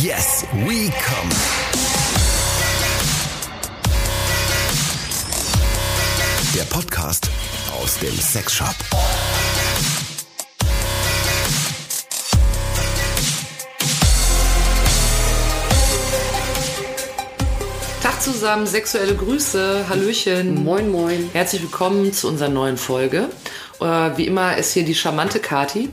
Yes, we come. Der Podcast aus dem Sexshop. Tag zusammen, sexuelle Grüße, Hallöchen. Moin, moin. Herzlich willkommen zu unserer neuen Folge. Äh, wie immer ist hier die charmante Kati.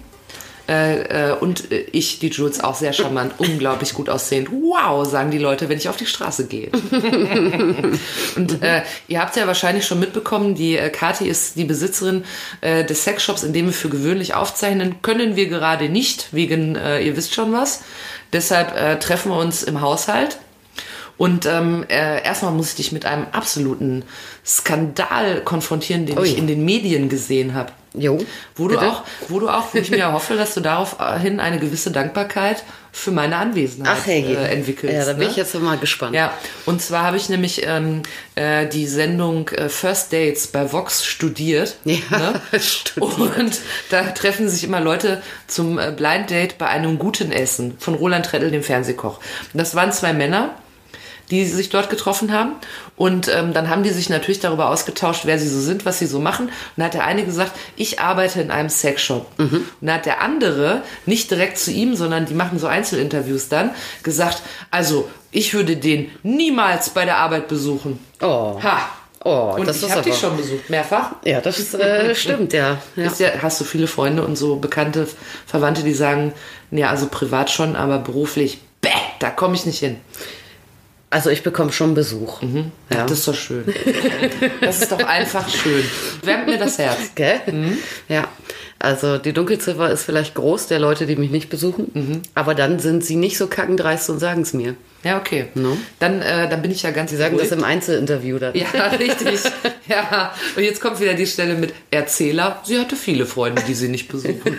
Äh, äh, und äh, ich, die Jules, auch sehr charmant, unglaublich gut aussehend. Wow, sagen die Leute, wenn ich auf die Straße gehe. und äh, ihr habt ja wahrscheinlich schon mitbekommen, die äh, Kati ist die Besitzerin äh, des Sexshops, in dem wir für gewöhnlich aufzeichnen. Können wir gerade nicht, wegen, äh, ihr wisst schon was. Deshalb äh, treffen wir uns im Haushalt. Und ähm, äh, erstmal muss ich dich mit einem absoluten Skandal konfrontieren, den Ui. ich in den Medien gesehen habe. Jo. Wo du, bitte? auch, wo du auch, wo ich mir hoffe, dass du daraufhin eine gewisse Dankbarkeit für meine Anwesenheit Ach, hey. äh, entwickelst. Ja, da bin ne? ich jetzt mal gespannt. Ja, und zwar habe ich nämlich ähm, äh, die Sendung äh, First Dates bei Vox studiert. Ja, ne? studiert. Und da treffen sich immer Leute zum äh, Blind Date bei einem guten Essen von Roland Trettl, dem Fernsehkoch. Und das waren zwei Männer die sich dort getroffen haben. Und ähm, dann haben die sich natürlich darüber ausgetauscht, wer sie so sind, was sie so machen. Und da hat der eine gesagt, ich arbeite in einem Sexshop. Und da hat der andere, nicht direkt zu ihm, sondern die machen so Einzelinterviews dann, gesagt, also ich würde den niemals bei der Arbeit besuchen. Oh. Ha! Oh, Und das ich habe dich schon besucht, mehrfach. Ja, das ist, äh, stimmt, ja. ja. Ja, hast du viele Freunde und so bekannte Verwandte, die sagen, ja, also privat schon, aber beruflich, bäh, da komme ich nicht hin. Also ich bekomme schon Besuch. Ja. Das ist doch schön. Das ist doch einfach schön. Wärmt mir das Herz. Gell? Mhm. Ja. Also die Dunkelziffer ist vielleicht groß der Leute, die mich nicht besuchen. Mhm. Aber dann sind sie nicht so kackendreist und sagen es mir. Ja, okay. No. Dann, äh, dann bin ich ja ganz Sie sagen das beruhigt. im Einzelinterview dann. Ja, richtig. Ja, und jetzt kommt wieder die Stelle mit Erzähler. Sie hatte viele Freunde, die sie nicht besuchen.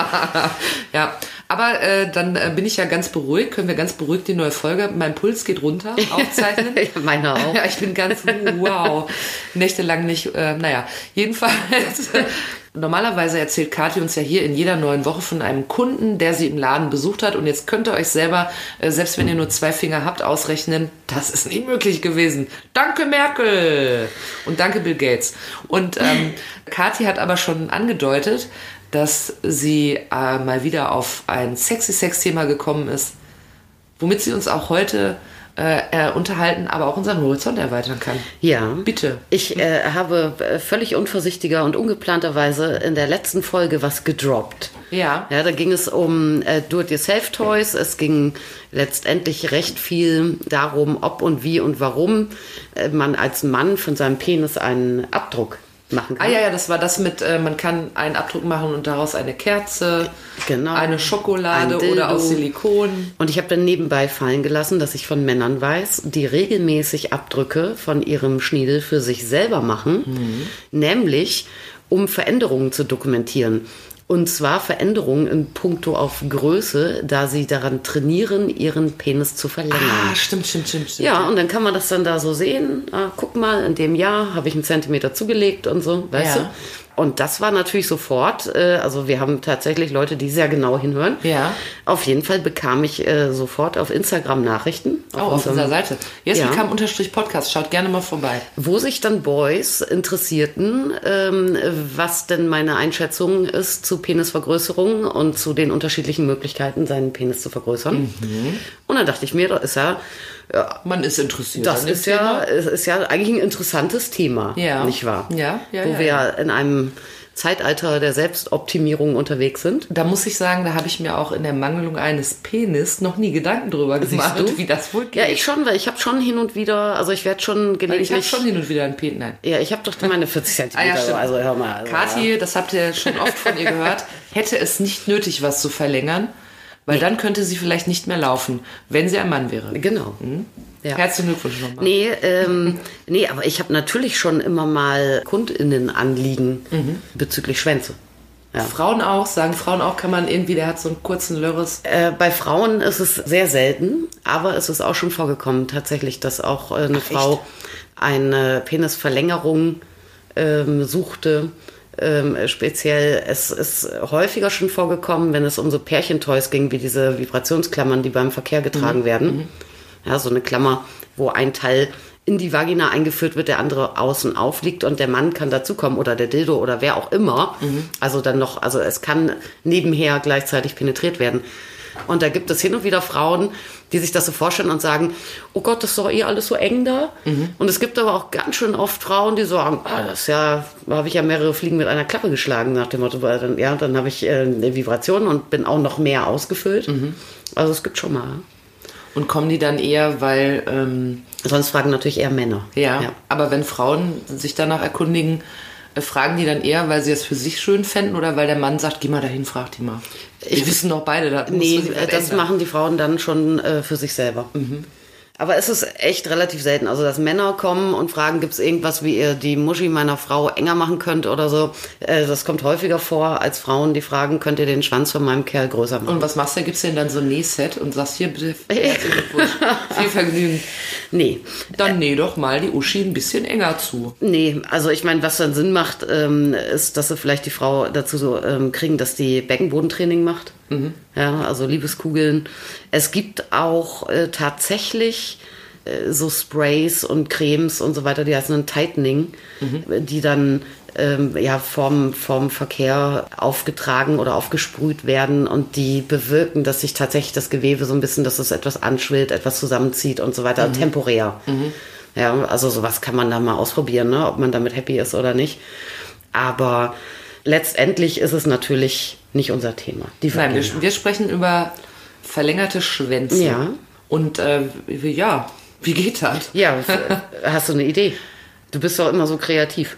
ja, aber äh, dann äh, bin ich ja ganz beruhigt. Können wir ganz beruhigt die neue Folge. Mein Puls geht runter. Aufzeichnen. Ja, meiner auch. Ja, ich bin ganz wow. Nächtelang nicht. Äh, naja, jedenfalls. Normalerweise erzählt Kathi uns ja hier in jeder neuen Woche von einem Kunden, der sie im Laden besucht hat. Und jetzt könnt ihr euch selber, äh, selbst wenn ihr nur zwei Finger habt, ausrechnen, das ist nicht möglich gewesen. Danke Merkel und danke Bill Gates. Und ähm, Kathi hat aber schon angedeutet, dass sie äh, mal wieder auf ein sexy Sex-Thema gekommen ist, womit sie uns auch heute äh, äh, unterhalten, aber auch unseren Horizont erweitern kann. Ja. Bitte. Ich äh, habe äh, völlig unvorsichtiger und ungeplanterweise in der letzten Folge was gedroppt. Ja. Ja, da ging es um äh, Do-it-yourself-Toys. Es ging letztendlich recht viel darum, ob und wie und warum äh, man als Mann von seinem Penis einen Abdruck machen kann. Ah ja, ja, das war das mit, äh, man kann einen Abdruck machen und daraus eine Kerze, Genau. eine Schokolade Ein oder aus Silikon. Und ich habe dann nebenbei fallen gelassen, dass ich von Männern weiß, die regelmäßig Abdrücke von ihrem Schniedel für sich selber machen, nämlich um Veränderungen zu dokumentieren. Und zwar Veränderungen in puncto auf Größe, da sie daran trainieren, ihren Penis zu verlängern. Ah, stimmt, stimmt, stimmt, stimmt. Ja, und dann kann man das dann da so sehen. Ah, guck mal, in dem Jahr habe ich einen Zentimeter zugelegt und so, weißt Ja. du? Und das war natürlich sofort, äh, also wir haben tatsächlich Leute, die sehr genau hinhören. Ja. Auf jeden Fall bekam ich äh, sofort auf Instagram Nachrichten. Oh, auf unserem- unserer Seite. Jetzt Ja. kam unterstrich Podcast. Schaut gerne mal vorbei. Wo sich dann Boys interessierten, ähm, was denn meine Einschätzung ist zu Penisvergrößerung und zu den unterschiedlichen Möglichkeiten, seinen Penis zu vergrößern. Mhm. Und dann dachte ich mir, das ist ja Man ist interessiert. Das ist ja, Thema. es ist ja eigentlich ein interessantes Thema, Ja. nicht wahr? Ja, ja, Wo ja, wir ja. in einem Zeitalter der Selbstoptimierung unterwegs sind. Da muss ich sagen, da habe ich mir auch in der Mangelung eines Penis noch nie Gedanken drüber gemacht, du? wie das wohl geht. Ja, ich schon, weil ich habe schon hin und wieder, also ich werde schon gelegentlich. ich habe schon hin und wieder einen Penis. Nein. ja, ich habe doch meine 40 Ah, Zentimeter. ja, stimmt. also hör mal. Also, Kathi, das habt ihr schon oft von ihr gehört, hätte es nicht nötig, was zu verlängern, weil dann könnte sie vielleicht nicht mehr laufen, wenn sie ein Mann wäre. Genau. Ja. Herzlichen Glückwunsch nochmal. Nee, ähm, nee, aber ich habe natürlich schon immer mal KundInnen-Anliegen Mhm. bezüglich Schwänze. Ja. Frauen auch, sagen Frauen auch, kann man irgendwie, der hat so einen kurzen Lörres. Äh, bei Frauen ist es sehr selten, aber es ist auch schon vorgekommen tatsächlich, dass auch äh, eine Frau eine Penisverlängerung ähm, suchte, ähm, speziell, es ist häufiger schon vorgekommen, wenn es um so Pärchentoys ging, wie diese Vibrationsklammern, die beim Verkehr getragen werden. Ja, so eine Klammer, wo ein Teil in die Vagina eingeführt wird, der andere außen aufliegt und der Mann kann dazukommen oder der Dildo oder wer auch immer. Also dann noch, also es kann nebenher gleichzeitig penetriert werden. Und da gibt es hin und wieder Frauen, die sich das so vorstellen und sagen, oh Gott, das ist doch eh alles so eng da. Und es gibt aber auch ganz schön oft Frauen, die sagen, ah, das ja, da habe ich ja mehrere Fliegen mit einer Klappe geschlagen, nach dem Motto, weil dann, ja, dann habe ich äh, eine Vibration und bin auch noch mehr ausgefüllt. Also es gibt schon mal. Und kommen die dann eher, weil, ähm, Sonst fragen natürlich eher Männer. ja, aber wenn Frauen sich danach erkundigen, fragen die dann eher, weil sie es für sich schön fänden oder weil der Mann sagt, geh mal dahin, frag die mal. Wir wissen doch beide, da Nee, äh, das ändern. machen die Frauen dann schon äh, für sich selber. Aber es ist echt relativ selten. Also, dass Männer kommen und fragen, gibt es irgendwas, wie ihr die Muschi meiner Frau enger machen könnt oder so. Äh, das kommt häufiger vor als Frauen, die fragen, könnt ihr den Schwanz von meinem Kerl größer machen. Und was machst du? Gibst du denn dann so ein Nähset und sagst hier bitte viel Vergnügen. Nee, Dann näh doch mal die Uschi ein bisschen enger zu. Nee, also ich meine, was dann Sinn macht, ähm, ist, dass sie vielleicht die Frau dazu so ähm, kriegen, dass die Beckenbodentraining macht. Ja, also Liebeskugeln. Es gibt auch äh, tatsächlich äh, so Sprays und Cremes und so weiter, die heißen dann Tightening, die dann ähm, ja vom, vom Verkehr aufgetragen oder aufgesprüht werden und die bewirken, dass sich tatsächlich das Gewebe so ein bisschen, dass es etwas anschwillt, etwas zusammenzieht und so weiter, temporär. Ja, also sowas kann man da mal ausprobieren, ne? ob man damit happy ist oder nicht. Aber letztendlich ist es natürlich nicht unser Thema. Nein, wir, wir sprechen über verlängerte Schwänze. Ja. Und äh, ja, wie geht das? ja, hast du eine Idee? Du bist doch immer so kreativ.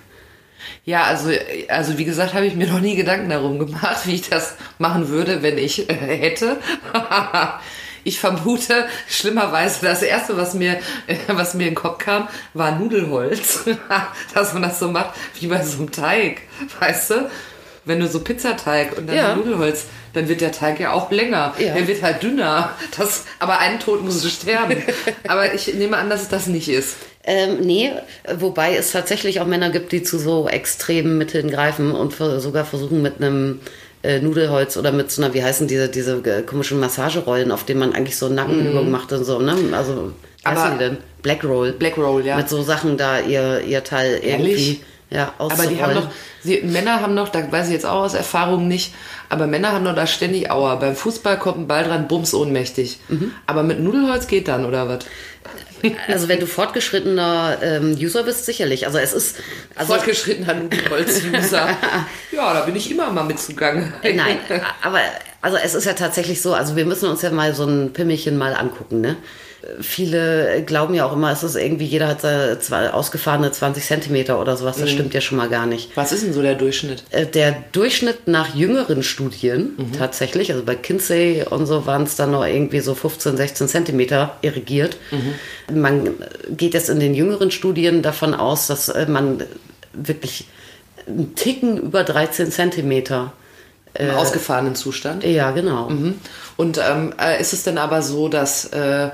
Ja, also, also wie gesagt, habe ich mir noch nie Gedanken darum gemacht, wie ich das machen würde, wenn ich äh, hätte. ich vermute, schlimmerweise, das erste, was mir, äh, was mir in den Kopf kam, war Nudelholz. Dass man das so macht, wie bei so einem Teig. Weißt du? Wenn du so Pizzateig und dann Ja. Nudelholz, dann wird der Teig ja auch länger. Ja. Der wird halt dünner. Das, aber einen Tod muss sterben. aber ich nehme an, dass es das nicht ist. Ähm, nee, wobei es tatsächlich auch Männer gibt, die zu so extremen Mitteln greifen und ver sogar versuchen mit einem äh, Nudelholz oder mit so einer, wie heißen diese, diese äh, komischen Massagerollen, auf denen man eigentlich so Nackenübungen macht und so, ne? Also, wie Aber- heißen die denn? Black Roll. Black Roll, ja. Mit so Sachen da ihr, ihr Teil irgendwie Ehrlich? ja, Aber die haben doch, sie, Männer haben doch, da weiß ich jetzt auch aus Erfahrung nicht, aber Männer haben doch da ständig Aua. Beim Fußball kommt ein Ball dran, bums ohnmächtig. Mhm. Aber mit Nudelholz geht dann, oder was? Also wenn du fortgeschrittener ähm, User bist, sicherlich. Also es ist also Fortgeschrittener Nudelholz-User. ja, da bin ich immer mal mit zugange. Nein, aber also es ist ja tatsächlich so, also wir müssen uns ja mal so ein Pimmelchen mal angucken, ne? Viele glauben ja auch immer, es ist irgendwie, jeder hat seine ausgefahrene 20 Zentimeter oder sowas. Das stimmt ja schon mal gar nicht. Was ist denn so der Durchschnitt? Äh, Der Durchschnitt nach jüngeren Studien tatsächlich, also bei Kinsey und so waren es dann noch irgendwie so 15, 16 Zentimeter irrigiert. Man geht jetzt in den jüngeren Studien davon aus, dass äh, man wirklich einen Ticken über 13 Zentimeter. Im ausgefahrenen Zustand? Ja, genau. Mhm. Und ähm, äh, ist es denn aber so, dass, äh,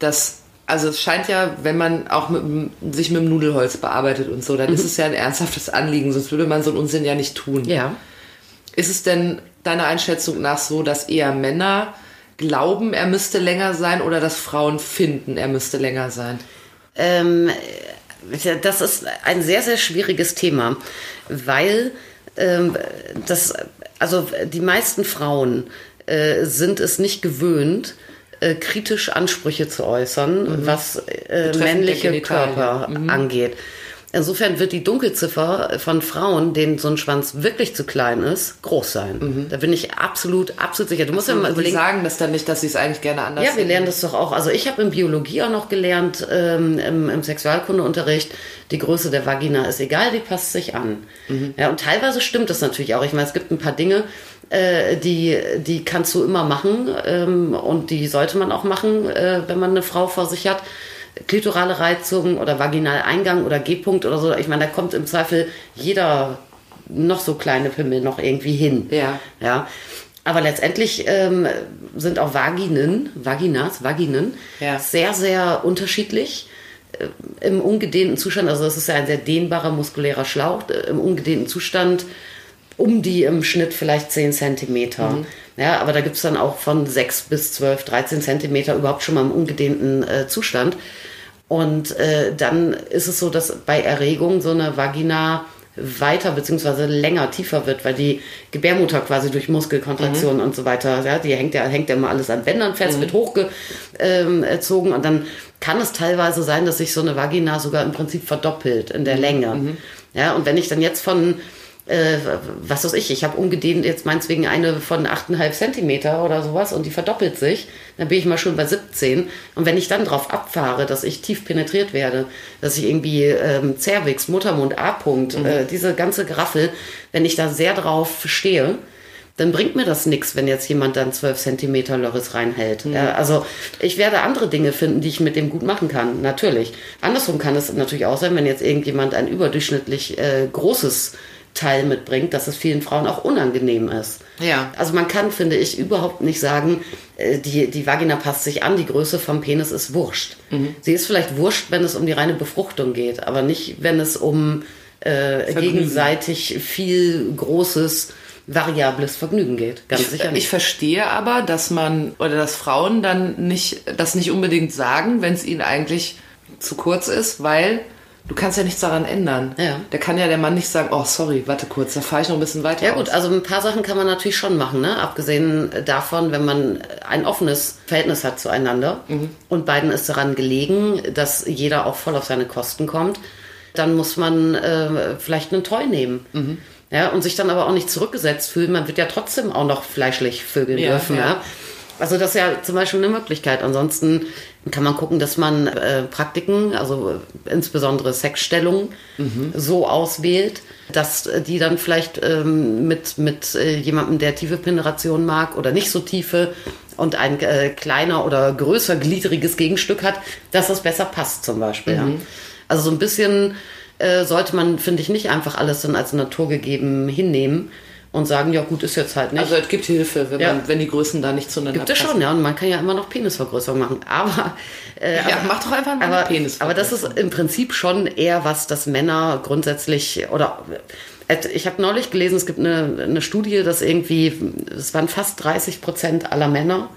dass also es scheint ja, wenn man auch mit, sich mit dem Nudelholz bearbeitet und so, dann ist es ja ein ernsthaftes Anliegen, sonst würde man so einen Unsinn ja nicht tun. Ja. Ist es denn deiner Einschätzung nach so, dass eher Männer glauben, er müsste länger sein oder dass Frauen finden, er müsste länger sein? Ähm, das ist ein sehr, sehr schwieriges Thema, weil ähm, das, also die meisten Frauen äh, sind es nicht gewöhnt, äh, kritisch Ansprüche zu äußern, was äh, männliche. Körper angeht. Insofern wird die Dunkelziffer von Frauen, denen so ein Schwanz wirklich zu klein ist, groß sein. Da bin ich absolut, absolut sicher. Du musst ja mal überlegen. sagen das dann nicht, dass sie es eigentlich gerne anders Ja, wir lernen das doch auch. Also ich habe in Biologie auch noch gelernt, ähm, im, im Sexualkundeunterricht, die Größe der Vagina ist egal, die passt sich an. Ja, und teilweise stimmt das natürlich auch. Ich meine, es gibt ein paar Dinge, äh, die, die kannst du immer machen ähm, und die sollte man auch machen, äh, wenn man eine Frau vor sich hat. Klitorale Reizung oder Vaginaleingang oder G-Punkt oder so. Ich meine, da kommt im Zweifel jeder noch so kleine Pimmel noch irgendwie hin. Ja. Ja. Aber letztendlich ähm, sind auch Vaginen, Vaginas, Vaginen, Ja. sehr, sehr unterschiedlich. äh, im ungedehnten Zustand, also das ist ja ein sehr dehnbarer muskulärer Schlauch, äh, im ungedehnten Zustand um die im Schnitt vielleicht 10 Zentimeter. Mhm. Ja, aber da gibt es dann auch von 6 bis 12, 13 Zentimeter überhaupt schon mal im ungedehnten äh, Zustand. Und äh, dann ist es so, dass bei Erregung so eine Vagina weiter bzw. länger tiefer wird, weil die Gebärmutter quasi durch Muskelkontraktionen Mhm. und so weiter, ja, die hängt ja, hängt ja immer alles an Bändern fest, Mhm. wird hochgezogen und dann kann es teilweise sein, dass sich so eine Vagina sogar im Prinzip verdoppelt in der Mhm. Länge. Ja, und wenn ich dann jetzt von äh, was weiß ich, ich habe umgedehnt jetzt meinetwegen eine von 8,5 Zentimeter oder sowas und die verdoppelt sich, dann bin ich mal schon bei 17. Und wenn ich dann drauf abfahre, dass ich tief penetriert werde, dass ich irgendwie ähm, Cervix, Muttermund, A-Punkt, äh, diese ganze Geraffel, wenn ich da sehr drauf stehe, dann bringt mir das nichts, wenn jetzt jemand dann 12 Zentimeter Loris reinhält. Ja, also ich werde andere Dinge finden, die ich mit dem gut machen kann, natürlich. Andersrum kann es natürlich auch sein, wenn jetzt irgendjemand ein überdurchschnittlich äh, großes Teil mitbringt, dass es vielen Frauen auch unangenehm ist. Ja. Also man kann, finde ich, überhaupt nicht sagen, äh, die, die Vagina passt sich an, die Größe vom Penis ist wurscht. Sie ist vielleicht wurscht, wenn es um die reine Befruchtung geht, aber nicht, wenn es um äh, gegenseitig viel großes, variables Vergnügen geht. Ganz sicher nicht. Ich verstehe aber, dass man oder dass Frauen dann nicht das nicht unbedingt sagen, wenn es ihnen eigentlich zu kurz ist, weil du kannst ja nichts daran ändern. Ja. Da kann ja der Mann nicht sagen, oh sorry, warte kurz, da fahre ich noch ein bisschen weiter. Ja gut, aus. also ein paar Sachen kann man natürlich schon machen, ne? abgesehen davon, wenn man ein offenes Verhältnis hat zueinander und beiden ist daran gelegen, dass jeder auch voll auf seine Kosten kommt, dann muss man äh, vielleicht einen Toy nehmen. Ja, und sich dann aber auch nicht zurückgesetzt fühlen. Man wird ja trotzdem auch noch fleischlich vögeln Ja, dürfen. ja. Ja. Also das ist ja zum Beispiel eine Möglichkeit. Ansonsten kann man gucken, dass man äh, Praktiken, also äh, insbesondere Sexstellungen, so auswählt, dass die dann vielleicht ähm, mit, mit äh, jemandem, der tiefe Penetration mag oder nicht so tiefe und ein äh, kleiner oder größer gliedriges Gegenstück hat, dass das besser passt zum Beispiel. Ja. Also so ein bisschen äh, sollte man, finde ich, nicht einfach alles dann als naturgegeben hinnehmen und sagen, ja gut, ist jetzt halt nicht. also es gibt Hilfe, wenn, Ja. man, wenn die Größen da nicht zueinander Gibt es schon, ja. Und man kann ja immer noch Penisvergrößerung machen. Aber, äh, Ja, aber, mach doch einfach mal aber, Penisvergrößerung. aber das ist im Prinzip schon eher was, das Männer grundsätzlich oder äh, ich habe neulich gelesen, es gibt eine, eine Studie, dass irgendwie, es waren fast 30 Prozent aller Männer,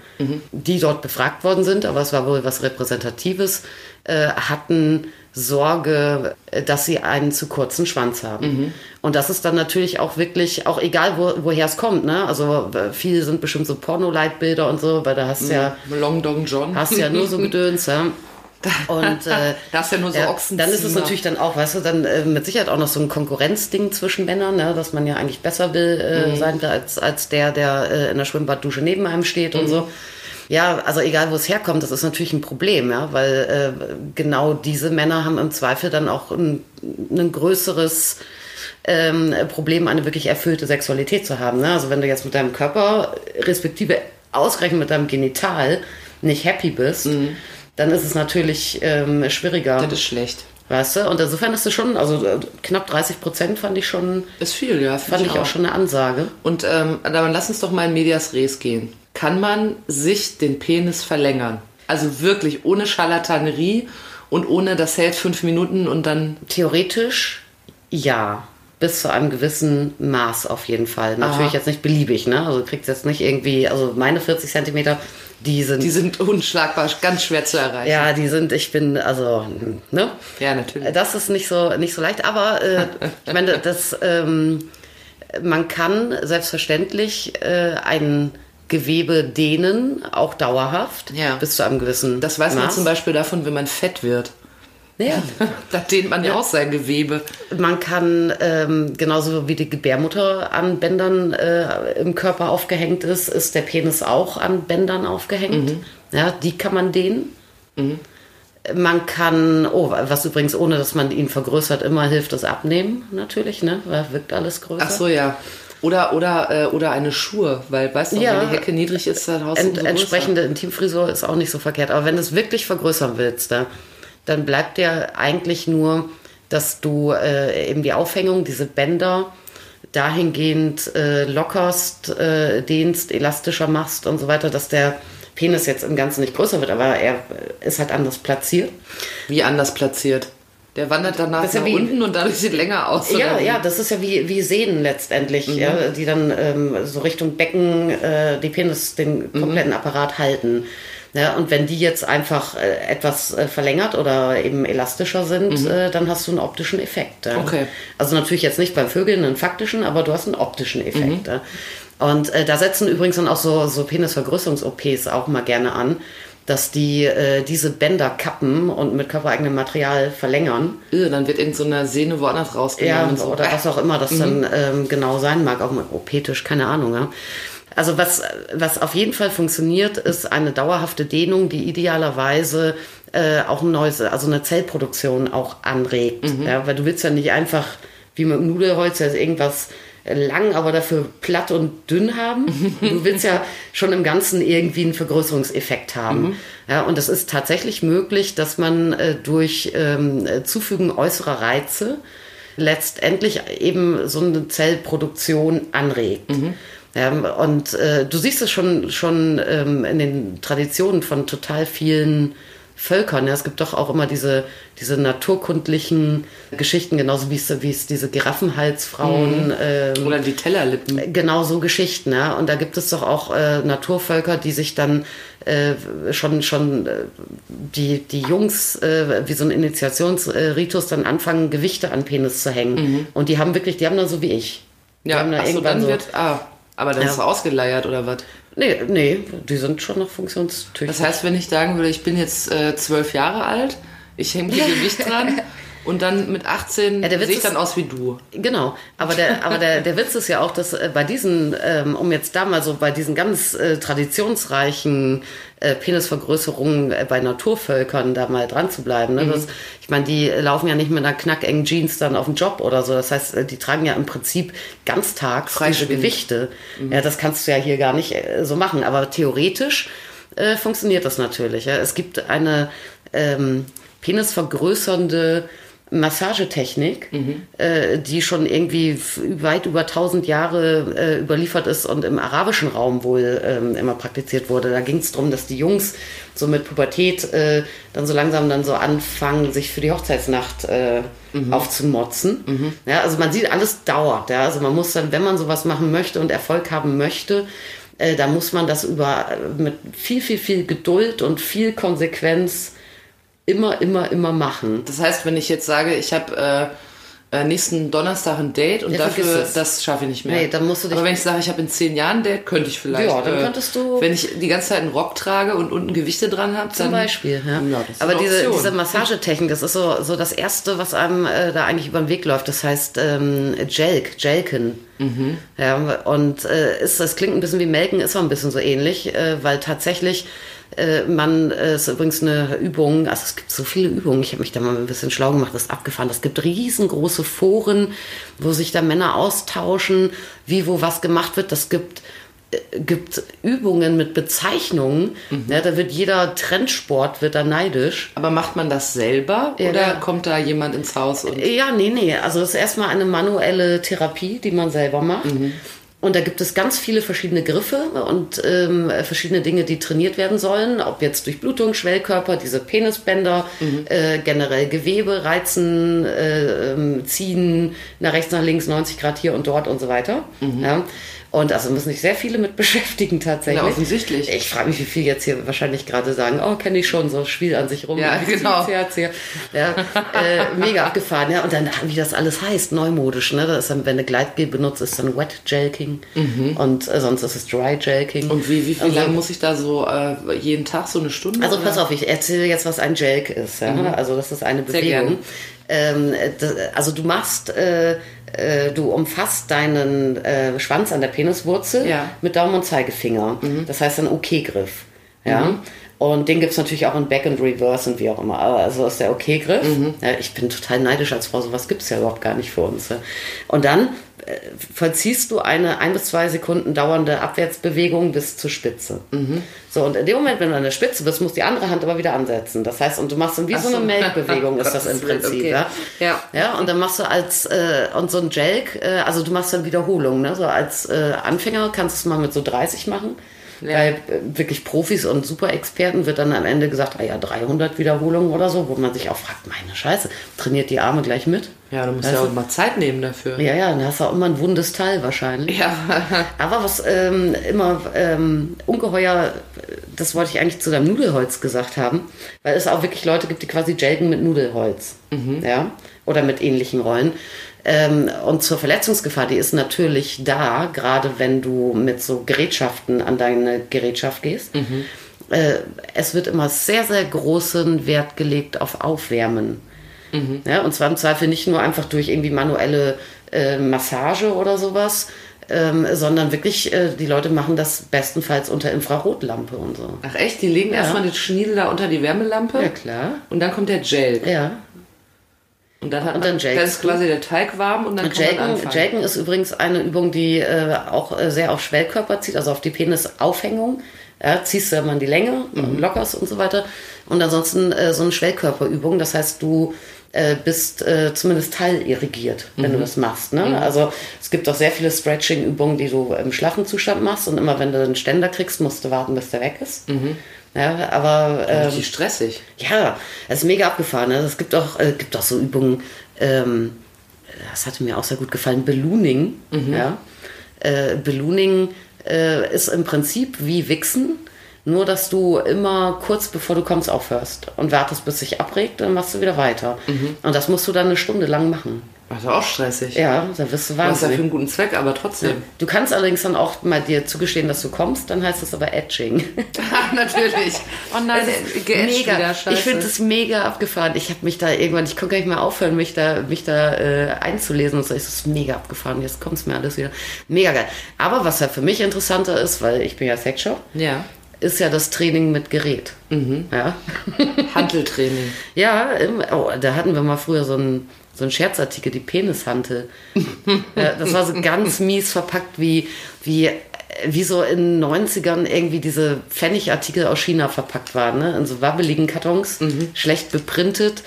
die dort befragt worden sind, aber es war wohl was Repräsentatives, äh, hatten Sorge, äh, dass sie einen zu kurzen Schwanz haben. Und das ist dann natürlich auch wirklich, auch egal wo, woher es kommt, ne? Also viele sind bestimmt so Porno-Leitbilder und so, weil da hast du ja, Long Dong John. hast ja nur so Gedöns, ja. Und äh, Da hast du ja nur so Ochsenziemer. dann ist es natürlich dann auch, weißt du, dann äh, mit Sicherheit auch noch so ein Konkurrenzding zwischen Männern, ne, dass man ja eigentlich besser will äh, Mhm. sein will als, als der, der äh, in der Schwimmbaddusche neben einem steht Mhm. und so. Ja, also egal wo es herkommt, das ist natürlich ein Problem, ja, weil äh, genau diese Männer haben im Zweifel dann auch ein, ein größeres ähm, Problem, eine wirklich erfüllte Sexualität zu haben. Ne? Also wenn du jetzt mit deinem Körper, respektive ausgerechnet mit deinem Genital, nicht happy bist, dann ist es natürlich ähm, schwieriger. Mhm. Das ist schlecht. Weißt du? Und insofern ist es schon, also äh, knapp 30 Prozent fand ich schon, Ist viel, ja. fand ich auch schon eine Ansage. Und ähm, dann lass uns doch mal in Medias Res gehen. Kann man sich den Penis verlängern? Also wirklich ohne Scharlatanerie und ohne das hält fünf Minuten und dann. Theoretisch ja. Bis zu einem gewissen Maß auf jeden Fall. Natürlich Aha. jetzt nicht beliebig, ne? Also du kriegst jetzt nicht irgendwie, also meine 40 Zentimeter, die sind, Die sind unschlagbar, ganz schwer zu erreichen. ja, die sind, ich bin, also, ne? Ja, natürlich. Das ist nicht so, nicht so leicht, aber äh, ich meine, das, ähm, man kann selbstverständlich äh, ein Gewebe dehnen, auch dauerhaft, Ja. bis zu einem gewissen Das weiß man Maß. zum Beispiel davon, wenn man fett wird. Ja. Da dehnt man ja, auch sein Gewebe. Man kann ähm, genauso wie die Gebärmutter an Bändern äh, im Körper aufgehängt ist, ist der Penis auch an Bändern aufgehängt. Mhm. Ja, die kann man dehnen. Man kann, oh, was übrigens, ohne dass man ihn vergrößert, immer hilft das Abnehmen natürlich, ne? Weil wirkt alles größer. Ach so, ja. Oder, oder, äh, oder eine Schuhe, weil, weißt du, Ja. wenn die Hecke niedrig ist, dann haust du Ent, entsprechende Intimfrisur ist auch nicht so verkehrt. Aber wenn du es wirklich vergrößern willst, da, dann bleibt dir eigentlich nur, dass du äh, eben die Aufhängung, diese Bänder dahingehend äh, lockerst, äh, dehnst, elastischer machst und so weiter, dass der Penis jetzt im Ganzen nicht größer wird, aber er ist halt anders platziert. Wie anders platziert? Der wandert danach nach wie- unten und dadurch sieht länger aus. Ja, ja, das ist ja wie, wie Sehnen letztendlich, ja, die dann ähm, so Richtung Becken äh, die Penis, den kompletten Apparat halten. Ja, und wenn die jetzt einfach äh, etwas äh, verlängert oder eben elastischer sind, äh, dann hast du einen optischen Effekt. Ja. Okay. Also natürlich jetzt nicht beim Vögeln einen faktischen, aber du hast einen optischen Effekt. Ja. Und da setzen übrigens dann auch so, so Penisvergrößerungs-OPs auch mal gerne an, dass die äh, diese Bänder kappen und mit körpereigenem Material verlängern. Irr, dann wird irgend so eine Sehne woanders Ja, rausgenommen. und so. oder was auch immer das dann ähm, genau sein mag, auch mit OP-Tisch, keine Ahnung. Ja. Also was, was auf jeden Fall funktioniert, ist eine dauerhafte Dehnung, die idealerweise äh, auch ein neues, also eine Zellproduktion auch anregt. Ja, weil du willst ja nicht einfach wie mit dem Nudelholz jetzt irgendwas lang, aber dafür platt und dünn haben. Du willst ja schon im Ganzen irgendwie einen Vergrößerungseffekt haben. Ja, und es ist tatsächlich möglich, dass man äh, durch ähm, äh, Zufügen äußerer Reize letztendlich eben so eine Zellproduktion anregt. Ja, und äh, du siehst es schon, schon ähm, in den Traditionen von total vielen Völkern. Ja, es gibt doch auch immer diese, diese naturkundlichen Geschichten, genauso wie es, wie es diese Giraffenhalsfrauen ähm, Oder die Tellerlippen. genau so Geschichten, ja. Und da gibt es doch auch äh, Naturvölker, die sich dann äh, schon schon äh, die die Jungs äh, wie so ein Initiationsritus dann anfangen Gewichte an Penis zu hängen. Und die haben wirklich, die haben dann so wie ich. Die Ja, haben dann achso, irgendwann dann so, wird. Ah, aber dann Ja. ist er ausgeleiert oder was? nee, nee, die sind schon noch funktionstüchtig. Das heißt, wenn ich sagen würde, ich bin jetzt äh, zwölf Jahre alt, ich hänge mir Gewicht dran und dann mit 18 Ja, sehe ich dann aus wie du. Genau, aber der, aber der, der Witz ist ja auch, dass äh, bei diesen, ähm, um jetzt da mal so bei diesen ganz äh, traditionsreichen äh, Penisvergrößerungen äh, bei Naturvölkern da mal dran zu bleiben. Ne? Das, ich meine, die laufen ja nicht mit einer knackengen Jeans dann auf den Job oder so. Das heißt, äh, die tragen ja im Prinzip ganztags diese. Gewichte. Ja, das kannst du ja hier gar nicht äh, so machen. Aber theoretisch äh, funktioniert das natürlich. Ja? Es gibt eine ähm, penisvergrößernde Massagetechnik, äh, die schon irgendwie weit über 1000 Jahre äh, überliefert ist und im arabischen Raum wohl ähm, immer praktiziert wurde. Da ging es darum, dass die Jungs so mit Pubertät äh, dann so langsam dann so anfangen, sich für die Hochzeitsnacht äh, aufzumotzen. Ja, also man sieht, alles dauert. Ja? Also man muss dann, wenn man sowas machen möchte und Erfolg haben möchte, äh, da muss man das über äh, mit viel, viel, viel Geduld und viel Konsequenz immer, immer, immer machen. Das heißt, wenn ich jetzt sage, ich habe äh, äh, nächsten Donnerstag ein Date und Ja, dafür, das schaffe ich nicht mehr. Nee, dann musst du dich- Aber wenn ich sage, ich habe in zehn Jahren ein Date, könnte ich vielleicht. Ja, dann äh, könntest du- Wenn ich die ganze Zeit einen Rock trage und unten Gewichte dran habe, Zum dann. Beispiel, ja. Ja, das ist Aber diese, diese Massagetechnik, das ist so, so das Erste, was einem äh, da eigentlich über den Weg läuft. Das heißt ähm, Jelk, Jelken. Mhm. Ja, und äh, ist, das klingt ein bisschen wie Melken, ist auch ein bisschen so ähnlich, äh, weil tatsächlich äh, man äh, ist übrigens eine Übung, also es gibt so viele Übungen, ich habe mich da mal ein bisschen schlau gemacht, das ist abgefahren. Es gibt riesengroße Foren, wo sich da Männer austauschen, wie wo was gemacht wird. Das gibt äh, gibt Übungen mit Bezeichnungen. Mhm. Ja, da wird jeder Trendsport wird da neidisch. Aber macht man das selber Ja, oder kommt da jemand ins Haus und. Ja, nee, nee. Also das ist erstmal eine manuelle Therapie, die man selber macht. Und da gibt es ganz viele verschiedene Griffe und ähm, verschiedene Dinge, die trainiert werden sollen. Ob jetzt durch Blutung, Schwellkörper, diese Penisbänder, äh, generell Gewebe, Reizen, äh, ähm, Ziehen, nach rechts, nach links, 90 Grad hier und dort und so weiter. Ja. Und also müssen sich sehr viele mit beschäftigen tatsächlich. Ja, offensichtlich. Ich frage mich, wie viele jetzt hier wahrscheinlich gerade sagen, oh, kenne ich schon, so Spiel an sich rum. Ja, genau. Ja, äh, mega abgefahren, ja. Und dann, wie das alles heißt, neumodisch, ne? Das ist dann, wenn du Gleitgel benutzt, ist dann Wet Jelking und äh, sonst ist es Dry Jelking. Mhm. Und wie, wie viel Also- lange muss ich da so äh, jeden Tag so eine Stunde? Also oder? pass auf, ich erzähle jetzt, was ein Jelk ist. Ja? Also das ist eine Mhm. Sehr Bewegung. Ähm, das, also du machst, äh, äh, du umfasst deinen äh, Schwanz an der Peniswurzel Ja. Mhm. mit Daumen und Zeigefinger. Das heißt ein OK-Griff. Ja. Und den gibt's natürlich auch in Back and Reverse und wie auch immer. Aber Also ist der OK-Griff. Mhm. Ja, ich bin total neidisch als Frau, sowas gibt's ja überhaupt gar nicht für uns. Und dann vollziehst du eine ein bis zwei Sekunden dauernde Abwärtsbewegung bis zur Spitze. Mhm. So, und in dem Moment, wenn du an der Spitze bist, muss die andere Hand aber wieder ansetzen. Das heißt, und du machst dann wie Ach so eine so. Melkbewegung, ist das im Prinzip. okay. Ja? Ja. ja, und dann machst du als, äh, und so ein Jelk, äh, also du machst dann Wiederholungen, ne? so als äh, Anfänger kannst du es mal mit so 30 machen. Ja. Bei äh, wirklich Profis und Superexperten wird dann am Ende gesagt, ah ja, 300 Wiederholungen oder so, wo man sich auch fragt, meine Scheiße, trainiert die Arme gleich mit? Ja, du musst Also- ja auch mal Zeit nehmen dafür. Ja, ja, dann hast du auch immer ein wundes Teil wahrscheinlich. Ja. Aber was ähm, immer ähm, ungeheuer, das wollte ich eigentlich zu deinem Nudelholz gesagt haben, weil es auch wirklich Leute gibt, die quasi jelgen mit Nudelholz. Ja, oder mit ähnlichen Rollen. Ähm, und zur Verletzungsgefahr, die ist natürlich da, gerade wenn du mit so Gerätschaften an deine Gerätschaft gehst. Äh, es wird immer sehr, sehr großen Wert gelegt auf Aufwärmen. Ja, und zwar im Zweifel nicht nur einfach durch irgendwie manuelle äh, Massage oder sowas, ähm, sondern wirklich, äh, die Leute machen das bestenfalls unter Infrarotlampe und so. Ach echt, die legen erstmal den Schniedel da unter die Wärmelampe Ja, klar. und dann kommt der Gel. Ja. Und dann, hat Und dann man, dann ist quasi der Teig warm und dann kann man Jaken, anfangen. Jaken ist übrigens eine Übung, die äh, auch äh, sehr auf Schwellkörper zieht, also auf die Penisaufhängung. Ja, ziehst du in die Länge, und lockerst und so weiter. Und ansonsten äh, so eine Schwellkörperübung, das heißt, du äh, bist äh, zumindest teilirrigiert, wenn du das machst. Ne? Also es gibt auch sehr viele Stretching-Übungen, die du im schlaffen Zustand machst und immer wenn du einen Ständer kriegst, musst du warten, bis der weg ist. Ja, aber ähm, Richtig stressig. ja, es ist mega abgefahren. Ne? Es gibt auch, äh, gibt auch so Übungen, ähm, das hatte mir auch sehr gut gefallen, Ballooning. Ja? Äh, Ballooning äh, ist im Prinzip wie Wichsen, nur dass du immer kurz bevor du kommst aufhörst und wartest, bis sich abregt, dann machst du wieder weiter. Und das musst du dann eine Stunde lang machen. Das ist auch stressig. Ja, da wirst du Das ist ja wahnsinnig. für einen guten Zweck, aber trotzdem. Du kannst allerdings dann auch mal dir zugestehen, dass du kommst, dann heißt es aber Etching. Natürlich. Oh nein, geätscht mega. wieder, ich finde das mega abgefahren. Ich habe mich da irgendwann, ich konnte gar nicht mehr aufhören, mich da, mich da äh, einzulesen und so. Es ist mega abgefahren. Jetzt kommt es mir alles wieder. Mega geil. Aber was ja für mich interessanter ist, weil ich bin ja Sexshop, Ja. Ist ja das Training mit Gerät. Mhm. Ja. Hanteltraining. Ja, im, oh, da hatten wir mal früher so einen so Scherzartikel, die Penishantel. ja, das war so ganz mies verpackt, wie, wie, wie so in den 90ern irgendwie diese Pfennigartikel aus China verpackt waren, ne? in so wabbeligen Kartons, schlecht beprintet,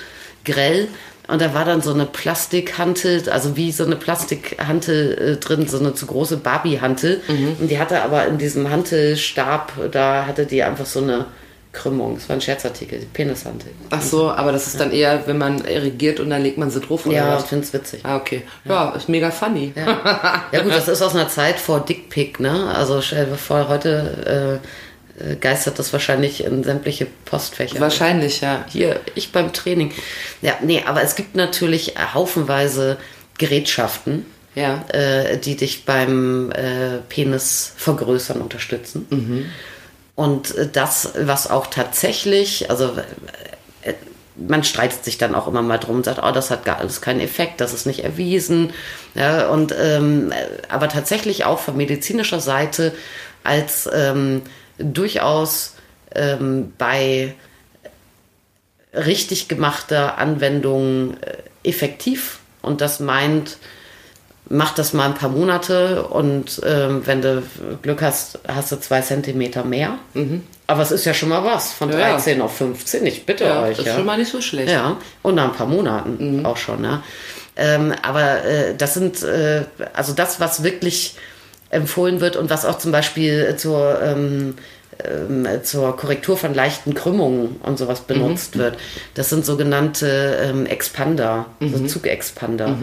grell. Und da war dann so eine Plastikhantel, also wie so eine Plastikhantel äh, drin, so eine zu große Barbie-Hantel. Und die hatte aber in diesem Hantelstab, da hatte die einfach so eine Krümmung. Das war ein Scherzartikel, die Penishantel. Ach so, aber das ist dann eher, wenn man irrigiert und dann legt man sie drauf oder Ja, ich was? finde es witzig. Ah, okay. Ja, ist mega funny. Ja gut, das ist aus einer Zeit vor Dickpick, ne? Also stell dir vor, heute äh, geistert das wahrscheinlich in sämtliche Postfächer. Wahrscheinlich, ja. Hier, ich beim Training. Ja, nee, aber es gibt natürlich haufenweise Gerätschaften, Ja. äh, die dich beim äh, Penis vergrößern unterstützen. Und äh, das, was auch tatsächlich, also äh, man streitet sich dann auch immer mal drum und sagt, oh, das hat gar alles keinen Effekt, das ist nicht erwiesen. Ja, und ähm, aber tatsächlich auch von medizinischer Seite als ähm, durchaus ähm, bei richtig gemachter Anwendung äh, effektiv. Und das meint, mach das mal ein paar Monate und ähm, wenn du Glück hast, hast du zwei Zentimeter mehr. Aber es ist ja schon mal was, von Mhm. Ja, ja. 13 auf 15, ich bitte Ja, euch. ist ja. schon mal nicht so schlecht. Ja, und nach ein paar Monaten auch schon, ja. Ähm, aber äh, das sind, äh, also das, was wirklich empfohlen wird und was auch zum Beispiel zur, ähm, ähm, zur Korrektur von leichten Krümmungen und sowas benutzt wird, das sind sogenannte ähm, Expander, so Zugexpander.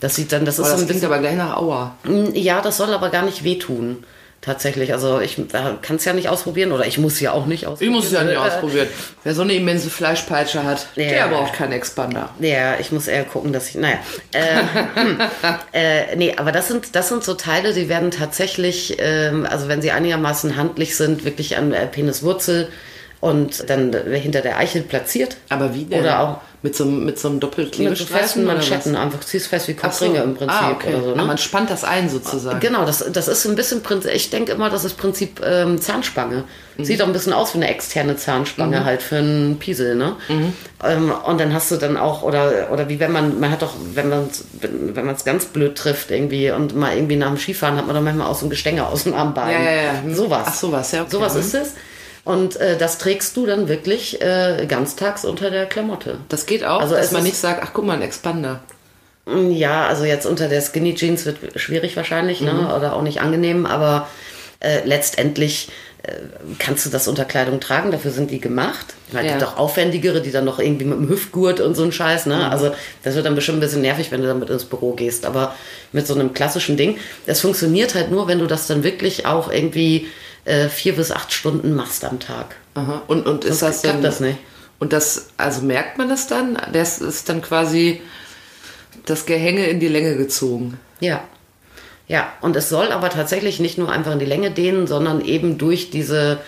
Das sieht dann, das ist so das ein klingt bisschen, aber gleich nach Aua. ja, das soll aber gar nicht wehtun. Tatsächlich, also ich kann es ja nicht ausprobieren oder ich muss ja auch nicht Ich ausprobieren. muss es ja nicht Äh, ausprobieren. Wer so eine immense Fleischpeitsche hat, Ja. der braucht keinen Expander. Ja, ich muss eher gucken, dass ich, naja. Äh, hm, äh, nee, aber das sind, das sind so Teile, die werden tatsächlich, ähm, also wenn sie einigermaßen handlich sind, wirklich an äh, Peniswurzel und dann hinter der Eichel platziert. Aber wie denn? Oder auch mit so, einem- mit so einem mit so Doppelklebestreifen festen oder? Manschetten, einfach ziehst fest wie Ach so. Kopfringe im Prinzip ah, okay. so. Ne? man spannt das ein sozusagen. Genau, das, das ist ein bisschen Prinzip, ich denke immer, das ist Prinzip ähm, Zahnspange. Mhm. Sieht auch ein bisschen aus wie eine externe Zahnspange halt für einen Piesel, ne? Mhm. Ähm, und dann hast du dann auch, oder, oder wie wenn man, man hat doch, wenn man wenn man es ganz blöd trifft irgendwie und mal irgendwie nach dem Skifahren hat man doch manchmal auch so ein Gestänge aus dem Armbein. Ja, ja, ja. Sowas. Ach, sowas, ja, okay. Sowas Mhm. ist es. Und äh, das trägst du dann wirklich äh, ganztags unter der Klamotte. Das geht auch, Also dass man nicht sagt, ach guck mal, ein Expander. Ja, also jetzt unter der Skinny Jeans wird schwierig wahrscheinlich, ne? Oder auch nicht angenehm, aber äh, letztendlich kannst du das unter Kleidung tragen? Dafür sind die gemacht. Weil Ja. gibt auch aufwendigere, die dann noch irgendwie mit dem Hüftgurt und so ein Scheiß, Mhm. ne? Also das wird dann bestimmt ein bisschen nervig, wenn du damit ins Büro gehst. Aber mit so einem klassischen Ding, das funktioniert halt nur, wenn du das dann wirklich auch irgendwie äh, vier bis acht Stunden machst am Tag. Aha. Und, und ist das denn, das nicht. Und das, also merkt man das dann? Das ist dann quasi das Gehänge in die Länge gezogen. Ja. Ja, und es soll aber tatsächlich nicht nur einfach in die Länge dehnen, sondern eben durch diese,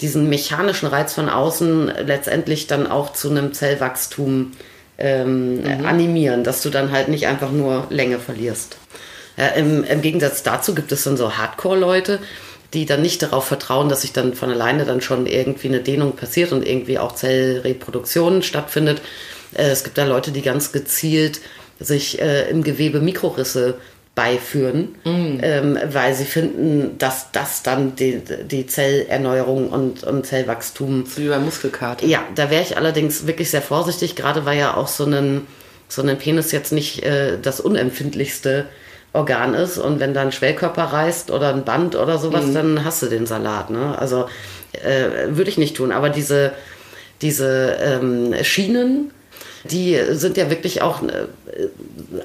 diesen mechanischen Reiz von außen letztendlich dann auch zu einem Zellwachstum ähm, animieren, dass du dann halt nicht einfach nur Länge verlierst. Ja, im, Im Gegensatz dazu gibt es dann so Hardcore-Leute, die dann nicht darauf vertrauen, dass sich dann von alleine dann schon irgendwie eine Dehnung passiert und irgendwie auch Zellreproduktion stattfindet. Äh, es gibt da Leute, die ganz gezielt sich äh, im Gewebe Mikrorisse beiführen, ähm, weil sie finden, dass das dann die, die Zellerneuerung und, und Zellwachstum So wie beim Muskelkater. ja, da wäre ich allerdings wirklich sehr vorsichtig, gerade weil ja auch so ein, so ein Penis jetzt nicht äh, das unempfindlichste Organ ist. Und wenn da ein Schwellkörper reißt oder ein Band oder sowas, dann hast du den Salat. Ne? Also äh, würde ich nicht tun. Aber diese, diese ähm, Schienen, die sind ja wirklich auch, äh,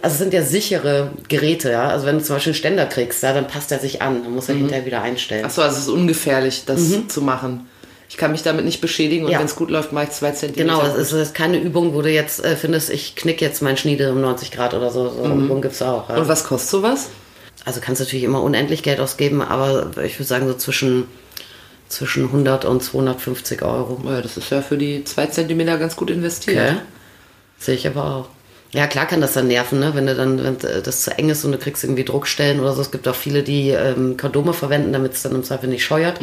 also sind ja sichere Geräte, ja. Also wenn du zum Beispiel einen Ständer kriegst, ja, dann passt er sich an, dann muss er hinterher wieder einstellen. Achso, also es ist ungefährlich, das zu machen. Ich kann mich damit nicht beschädigen und Mhm. Ja. wenn es gut läuft, mache ich zwei Zentimeter. Genau, es ist, es ist keine Übung, wo du jetzt äh, findest, ich knick jetzt meinen Schniedel um 90 Grad oder so. So eine Übung gibt's auch. Ja. Und was kostet sowas? Also kannst du natürlich immer unendlich Geld ausgeben, aber ich würde sagen so zwischen, zwischen 100 und 250 Euro. Ja, das ist ja für die zwei Zentimeter ganz gut investiert. Okay. Sehe ich aber auch. Ja, klar kann das dann nerven, ne? wenn du dann, wenn das zu eng ist und du kriegst irgendwie Druckstellen oder so. Es gibt auch viele, die ähm, Kondome verwenden, damit es dann im Zweifel nicht scheuert.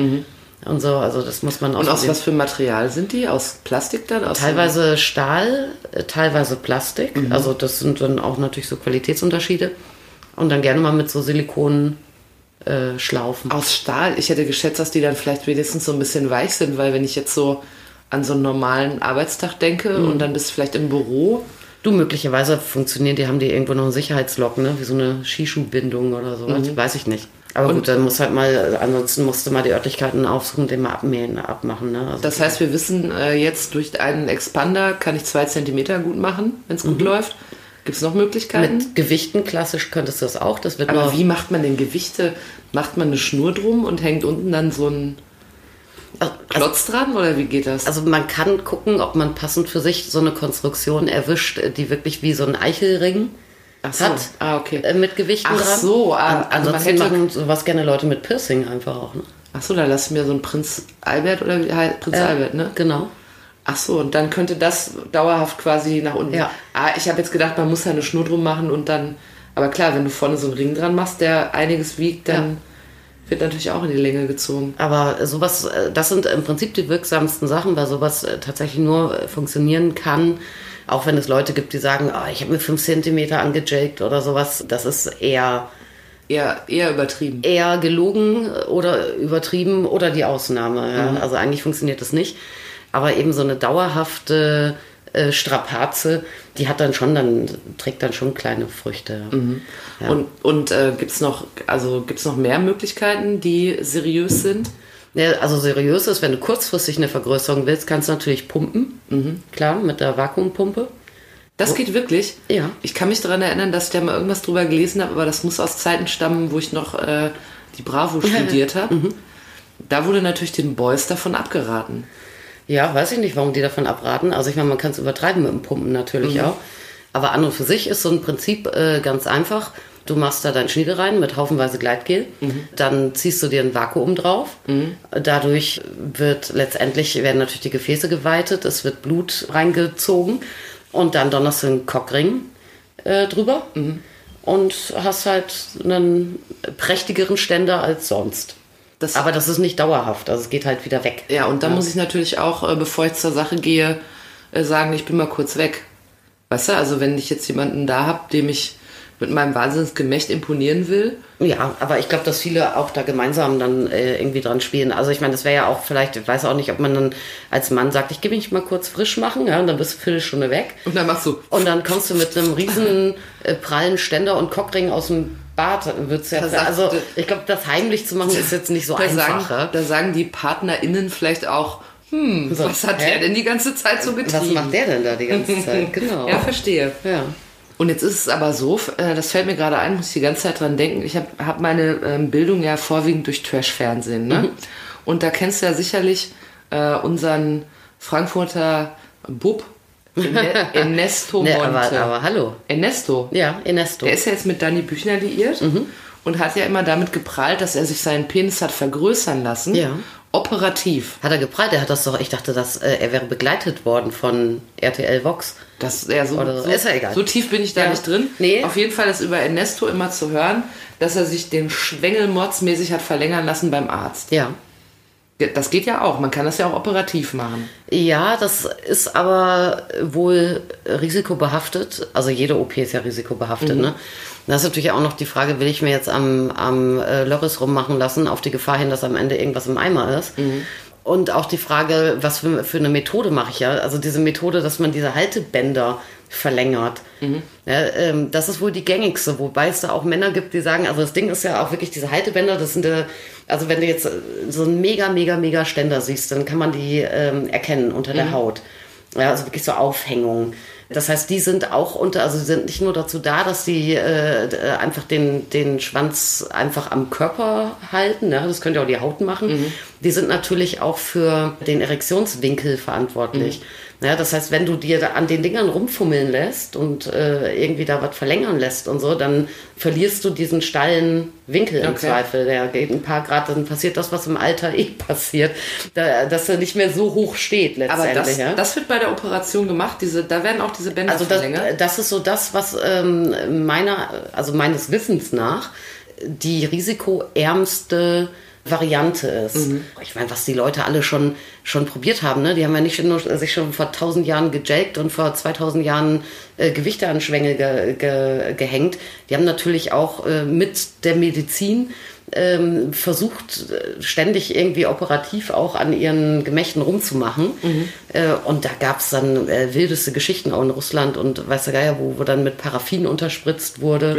Und so, also das muss man Und aus was für Material sind die? Aus Plastik dann? Aus Teilweise Stahl, äh, teilweise Plastik. Also das sind dann auch natürlich so Qualitätsunterschiede. Und dann gerne mal mit so Silikon äh, Schlaufen. Aus Stahl. Ich hätte geschätzt, dass die dann vielleicht wenigstens so ein bisschen weich sind, weil wenn ich jetzt so an so einen normalen Arbeitstag denke Mhm. und dann bist du vielleicht im Büro. Du, möglicherweise funktionieren die, haben die irgendwo noch einen Sicherheitslock, ne? Wie so eine Skischuhbindung oder so. Weiß ich nicht. Aber gut, dann muss halt mal, ansonsten musst du mal die Örtlichkeiten aufsuchen, den mal abmähen, abmachen, ne? Also Das heißt, wir wissen äh, jetzt durch einen Expander kann ich zwei Zentimeter gut machen, wenn es gut läuft. Gibt es noch Möglichkeiten? mit Gewichten klassisch könntest du das auch. Das wird Aber wie macht man denn Gewichte? Macht man eine Schnur drum und hängt unten dann so ein Klotz dran oder wie geht das? Also man kann gucken, ob man passend für sich so eine Konstruktion erwischt, die wirklich wie so ein Eichelring Ach so. hat. Ah, okay. äh, Mit Gewichten Ach dran. so, ah, also man hätte- machen sowas gerne Leute mit Piercing einfach auch. Ne? Ach so, da lass mir so ein Prinz Albert oder wie heißt Prinz Äh, Albert, ne? Genau. Ach so, und dann könnte das dauerhaft quasi nach unten. Ja. Ah, ich habe jetzt gedacht, man muss da eine Schnur drum machen und dann. Aber klar, wenn du vorne so einen Ring dran machst, der einiges wiegt, dann wird natürlich auch in die Länge gezogen. Aber sowas, äh, das sind im Prinzip die wirksamsten Sachen, weil sowas äh, tatsächlich nur äh, funktionieren kann, auch wenn es Leute gibt, die sagen, oh, ich habe mir 5 cm angejagt oder sowas. Das ist eher, Eher, eher übertrieben. eher gelogen oder übertrieben oder die Ausnahme. Ja? Also eigentlich funktioniert das nicht. Aber eben so eine dauerhafte äh, Strapaze, die hat dann schon, dann trägt dann schon kleine Früchte. Ja. Und, und äh, gibt es noch, also gibt's noch mehr Möglichkeiten, die seriös sind? Ja, also seriös ist, wenn du kurzfristig eine Vergrößerung willst, kannst du natürlich pumpen. Klar, mit der Vakuumpumpe. Das geht wirklich? Ja. Ich kann mich daran erinnern, dass ich da mal irgendwas drüber gelesen habe, aber das muss aus Zeiten stammen, wo ich noch äh, die Bravo studiert habe. Da wurde natürlich den Boys davon abgeraten. Ja, weiß ich nicht, warum die davon abraten. Also ich meine, man kann es übertreiben mit dem Pumpen natürlich auch. Aber an und für sich ist so ein Prinzip äh, ganz einfach. Du machst da deinen Schniedel rein mit haufenweise Gleitgel. Dann ziehst du dir ein Vakuum drauf. Dadurch wird letztendlich, werden natürlich die Gefäße geweitet, es wird Blut reingezogen und dann donnerst du einen Cockring äh, drüber und hast halt einen prächtigeren Ständer als sonst. Das- Aber das ist nicht dauerhaft, also es geht halt wieder weg. Ja, und da muss ich natürlich auch, äh, bevor ich zur Sache gehe, äh, sagen, ich bin mal kurz weg. Weißt du, also wenn ich jetzt jemanden da habe, dem ich mit meinem Wahnsinnsgemächt imponieren will, Ja, aber ich glaube, dass viele auch da gemeinsam dann äh, irgendwie dran spielen. Also ich meine, das wäre ja auch vielleicht, ich weiß auch nicht, ob man dann als Mann sagt, ich gebe mich mal kurz frisch machen, ja, und dann bist du eine Viertelstunde weg. und dann machst du, Und dann kommst du mit einem riesen äh, prallen Ständer und Cockring aus dem Bart wird's ja. Da sagt- Also ich glaube, das heimlich zu machen ist jetzt nicht so Da einfach. da sagen die PartnerInnen vielleicht auch, hm, So, was hat hä? der denn die ganze Zeit so getrieben? Was macht der denn da die ganze Zeit? Genau. Ja, verstehe. ja. Und jetzt ist es aber so, äh, das fällt mir gerade ein, muss ich die ganze Zeit dran denken. Ich habe hab meine ähm, Bildung ja vorwiegend durch Trash-Fernsehen. Mhm. Ne? Und da kennst du ja sicherlich äh, unseren Frankfurter Bub, Erne- Ernesto Ne, Monte. aber, aber hallo. Ernesto. Ja, Ernesto. Der ist ja jetzt mit Dani Büchner liiert Mhm. und hat ja immer damit geprahlt, dass er sich seinen Penis hat vergrößern lassen. Ja. Operativ. Hat er geprallt? Er hat das doch, ich dachte, dass äh, er wäre begleitet worden von RTL Vox. Das ja, so, Oder so, Ist ja egal. so tief bin ich da Ja. nicht drin. Nee. Auf jeden Fall ist über Ernesto immer zu hören, dass er sich den Schwengel mordsmäßig hat verlängern lassen beim Arzt. Ja. Das geht ja auch. Man kann das ja auch operativ machen. Ja, das ist aber wohl risikobehaftet. Also jede OP ist ja risikobehaftet, Mhm. ne? Da ist natürlich auch noch die Frage, will ich mir jetzt am, am äh, Lörres rummachen lassen, auf die Gefahr hin, dass am Ende irgendwas im Eimer ist. Mhm. Und auch die Frage, was für, für eine Methode mache ich ja? Also diese Methode, dass man diese Haltebänder verlängert. Mhm. Ja, ähm, das ist wohl die gängigste, wobei es da auch Männer gibt, die sagen, also das Ding ist ja auch wirklich diese Haltebänder, das sind ja, also wenn du jetzt äh, so einen mega, mega, mega Ständer siehst, dann kann man die ähm, erkennen unter der Haut. Ja, also wirklich so Aufhängungen. Das heißt, die sind auch unter, also sie sind nicht nur dazu da, dass sie äh, äh, einfach den, den Schwanz einfach am Körper halten, ja, das könnte auch die Haut machen. Die sind natürlich auch für den Erektionswinkel verantwortlich. Ja, das heißt, wenn du dir da an den Dingern rumfummeln lässt und äh, irgendwie da was verlängern lässt und so, dann verlierst du diesen steilen Winkel im Okay. Zweifel. Der geht ein paar Grad, dann passiert das, was im Alter eh passiert, da, dass er nicht mehr so hoch steht Aber letztendlich. das, ja? das wird bei der Operation gemacht. Diese, da werden auch diese Bänder Also das, verlängert. das ist so das, was ähm, meiner, also meines Wissens nach die risikoärmste Variante ist. Mhm. Ich meine, was die Leute alle schon, schon probiert haben, ne? Die haben ja nicht nur sich schon vor 1000 Jahren gejelkt und vor 2000 Jahren äh, Gewichte an Schwänge ge, ge, gehängt. Die haben natürlich auch äh, mit der Medizin ähm, versucht, äh, ständig irgendwie operativ auch an ihren Gemächten rumzumachen. Äh, und da gab es dann äh, wildeste Geschichten auch in Russland und weiß der Geier, wo, wo dann mit Paraffin unterspritzt wurde.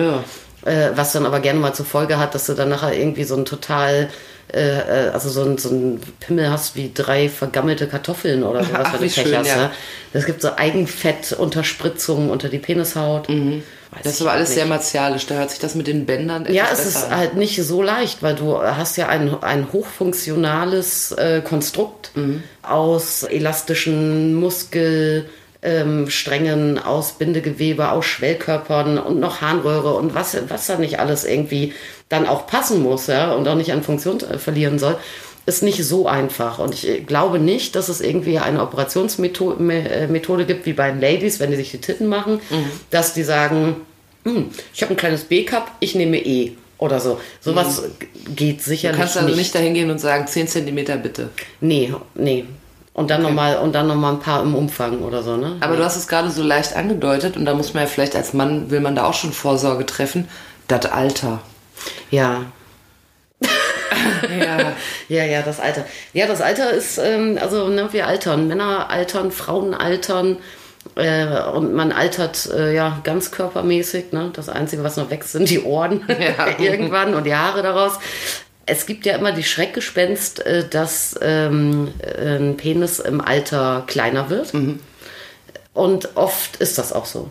Äh, was dann aber gerne mal zur Folge hat, dass du dann nachher irgendwie so ein total, äh, äh, also so ein, so ein Pimmel hast wie drei vergammelte Kartoffeln oder sowas, Ach, wenn du Pech hast. ja. Ne? Es gibt so Eigenfettunterspritzungen unter die Penishaut. Mhm. Das ist aber alles nicht. sehr martialisch. Da hört sich das mit den Bändern etwas Ja, es ist an. halt nicht so leicht, weil du hast ja ein, ein hochfunktionales äh, Konstrukt aus elastischen Muskelsträngen, ähm, Strängen, aus Bindegewebe, aus Schwellkörpern und noch Harnröhre und was, was da nicht alles irgendwie dann auch passen muss ja, und auch nicht an Funktion äh, verlieren soll. Ist nicht so einfach. Und ich glaube nicht, dass es irgendwie eine Operationsmethode Me- äh, gibt, wie bei den Ladies, wenn die sich die Titten machen, dass die sagen, hm, ich habe ein kleines B-Cup, ich nehme E oder so. Sowas geht Du sicherlich kannst also nicht. nicht dahin gehen und sagen, 10 Zentimeter bitte. Nee, nee. Und dann Okay. nochmal und dann noch mal ein paar im Umfang oder so, ne? Aber du hast es gerade so leicht angedeutet und da muss man ja vielleicht als Mann, will man da auch schon Vorsorge treffen. Das Alter. ja. Ja. Ja, ja, das Alter. Ja, das Alter ist, ähm, also ne, wir altern. Männer altern, Frauen altern. Äh, und man altert äh, ja ganz körpermäßig. Ne? Das Einzige, was noch wächst, sind die Ohren Ja. irgendwann und die Haare daraus. Es gibt ja immer die Schreckgespenst, äh, dass ähm, ein Penis im Alter kleiner wird. Und oft ist das auch so.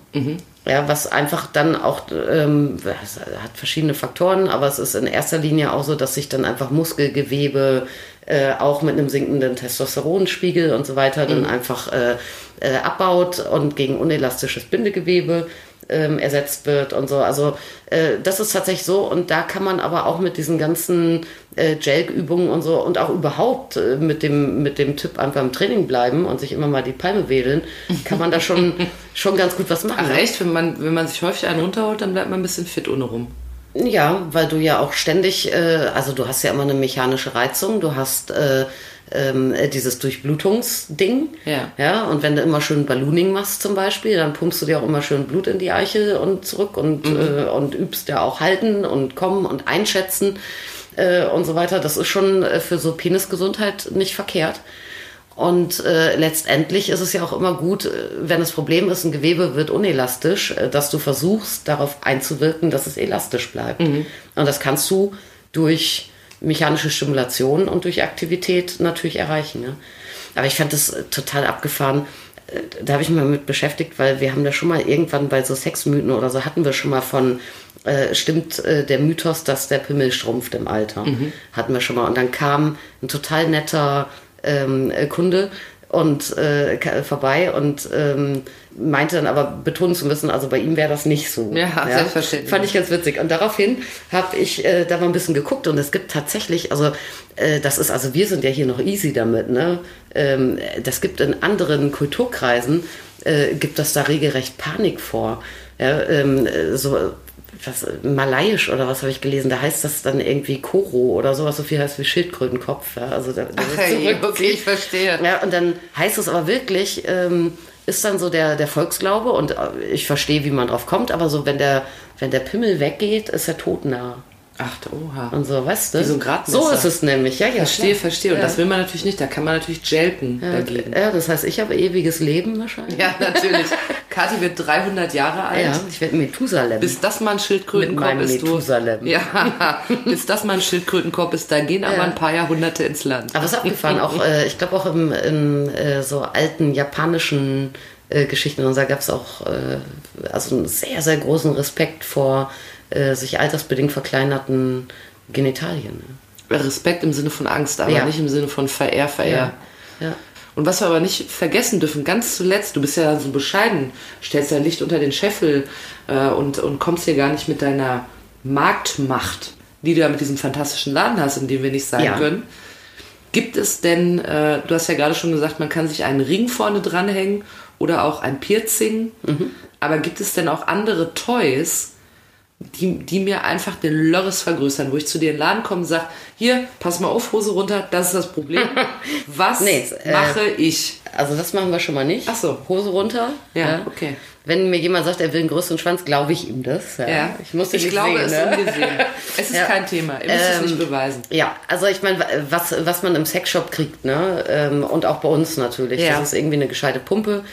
Ja, was einfach dann auch, ähm, hat verschiedene Faktoren, aber es ist in erster Linie auch so, dass sich dann einfach Muskelgewebe äh, auch mit einem sinkenden Testosteronspiegel und so weiter dann einfach äh, äh, abbaut und gegen unelastisches Bindegewebe ähm, ersetzt wird und so. Also äh, das ist tatsächlich so und da kann man aber auch mit diesen ganzen äh, Jelg-Übungen und so und auch überhaupt äh, mit dem mit dem Tipp einfach im Training bleiben und sich immer mal die Palme wedeln, kann man da schon schon ganz gut was machen. Ach ne? echt? Wenn man, wenn man sich häufig einen runterholt, dann bleibt man ein bisschen fit ohne rum. Ja, weil du ja auch ständig, äh, also du hast ja immer eine mechanische Reizung, du hast äh, äh, dieses Durchblutungsding. Ja. ja. Und wenn du immer schön Ballooning machst zum Beispiel, dann pumpst du dir auch immer schön Blut in die Eichel und zurück und, äh, und übst ja auch halten und kommen und einschätzen äh, und so weiter. Das ist schon äh, für so Penisgesundheit nicht verkehrt. Und äh, letztendlich ist es ja auch immer gut, äh, wenn das Problem ist, ein Gewebe wird unelastisch, äh, dass du versuchst, darauf einzuwirken, dass es elastisch bleibt. Und das kannst du durch mechanische Stimulation und durch Aktivität natürlich erreichen. Ja? Aber ich fand das äh, total abgefahren. Da habe ich mich mal mit beschäftigt, weil wir haben da schon mal irgendwann bei so Sexmythen oder so hatten wir schon mal von, äh, stimmt äh, der Mythos, dass der Pimmel schrumpft im Alter. Hatten wir schon mal. Und dann kam ein total netter ähm, äh, Kunde und äh, vorbei und ähm, meinte dann aber betonen zu müssen, also bei ihm wäre das nicht so. Ja, selbstverständlich. Fand ich ganz witzig. Und daraufhin habe ich äh, da mal ein bisschen geguckt und es gibt tatsächlich, also äh, das ist, also wir sind ja hier noch easy damit, ne? Ähm, das gibt in anderen Kulturkreisen, äh, gibt das da regelrecht Panik vor. Ja, ähm, äh, so was Malayisch oder was habe ich gelesen, da heißt das dann irgendwie Koro oder sowas, so viel heißt wie Schildkrötenkopf. Ja, also da, da Ach, hey, okay, ich verstehe. ja, und dann heißt es aber wirklich, ähm, ist dann so der, der Volksglaube und äh, ich verstehe, wie man drauf kommt, aber so, wenn der, wenn der Pimmel weggeht, ist er todnah. Ach, oha. Und so, weißt du? Wie so ein Gradmesser. So ist es nämlich, ja, ja. Verstehe, klar. verstehe. Und ja. das will man natürlich nicht. Da kann man natürlich jelken dagegen. Ja, das heißt, ich habe ewiges Leben wahrscheinlich. Ja, natürlich. Kathi wird 300 Jahre alt. Ja, ich werde Methusalem. Bis das mal ein meinem ist, du. Methusalem. Ja, bis das mal ein Schildkrötenkopf ist, da gehen aber Ja. ein paar Jahrhunderte ins Land. Aber es ist abgefahren, auch, äh, ich glaube auch im, in äh, so alten japanischen äh, Geschichten, und da gab es auch äh, also einen sehr, sehr großen Respekt vor äh, sich altersbedingt verkleinerten Genitalien. Respekt im Sinne von Angst, aber Ja. nicht im Sinne von Verehr, Verehr. Ja. Und was wir aber nicht vergessen dürfen, ganz zuletzt, du bist ja so bescheiden, stellst dein Licht unter den Scheffel äh, und, und kommst hier gar nicht mit deiner Marktmacht, die du ja mit diesem fantastischen Laden hast, in dem wir nicht sein Ja. können. Gibt es denn, äh, du hast ja gerade schon gesagt, man kann sich einen Ring vorne dranhängen oder auch ein Piercing, Mhm. aber gibt es denn auch andere Toys, die, die mir einfach den Lörres vergrößern, wo ich zu dir in den Laden komme und sage, hier, pass mal auf, Hose runter, das ist das Problem. Was Nee, äh, mache ich? Also das machen wir schon mal nicht. Ach so. Hose runter. Ja, okay. Wenn mir jemand sagt, er will einen größeren Schwanz, glaube ich ihm das. Ja. Ja, Ich muss ich nicht glaube sehen, es ne? ungesehen. Es ist Ja. kein Thema. Ihr müsst es Ähm, nicht beweisen. Ja, also ich meine, was, was man im Sexshop kriegt, ne? Ähm, und auch bei uns natürlich. Ja. Das ist irgendwie eine gescheite Pumpe.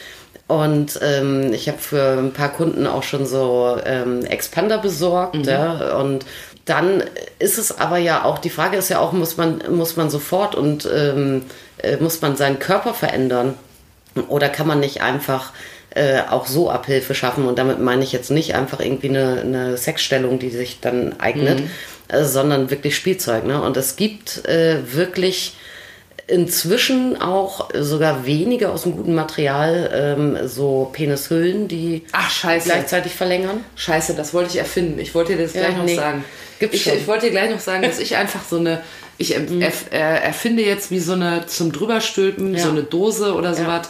Und ähm, ich habe für ein paar Kunden auch schon so ähm, Expander besorgt. Mhm. Ja? Und dann ist es aber ja auch, die Frage ist ja auch, muss man, muss man sofort und ähm, äh, muss man seinen Körper verändern? Oder kann man nicht einfach äh, auch so Abhilfe schaffen? Und damit meine ich jetzt nicht einfach irgendwie eine, eine Sexstellung, die sich dann eignet, äh, sondern wirklich Spielzeug. Ne? Und es gibt äh, wirklich inzwischen auch sogar weniger aus einem guten Material ähm, so Penishüllen, die Ach, scheiße. gleichzeitig verlängern. Scheiße, das wollte ich erfinden. Ich wollte dir das Ja, gleich noch nee. sagen. Gibt's Ich, schon. ich wollte dir gleich noch sagen, dass ich einfach so eine, ich Mhm. erf, äh, erfinde jetzt wie so eine zum drüberstülpen, Ja. so eine Dose oder Ja. sowas.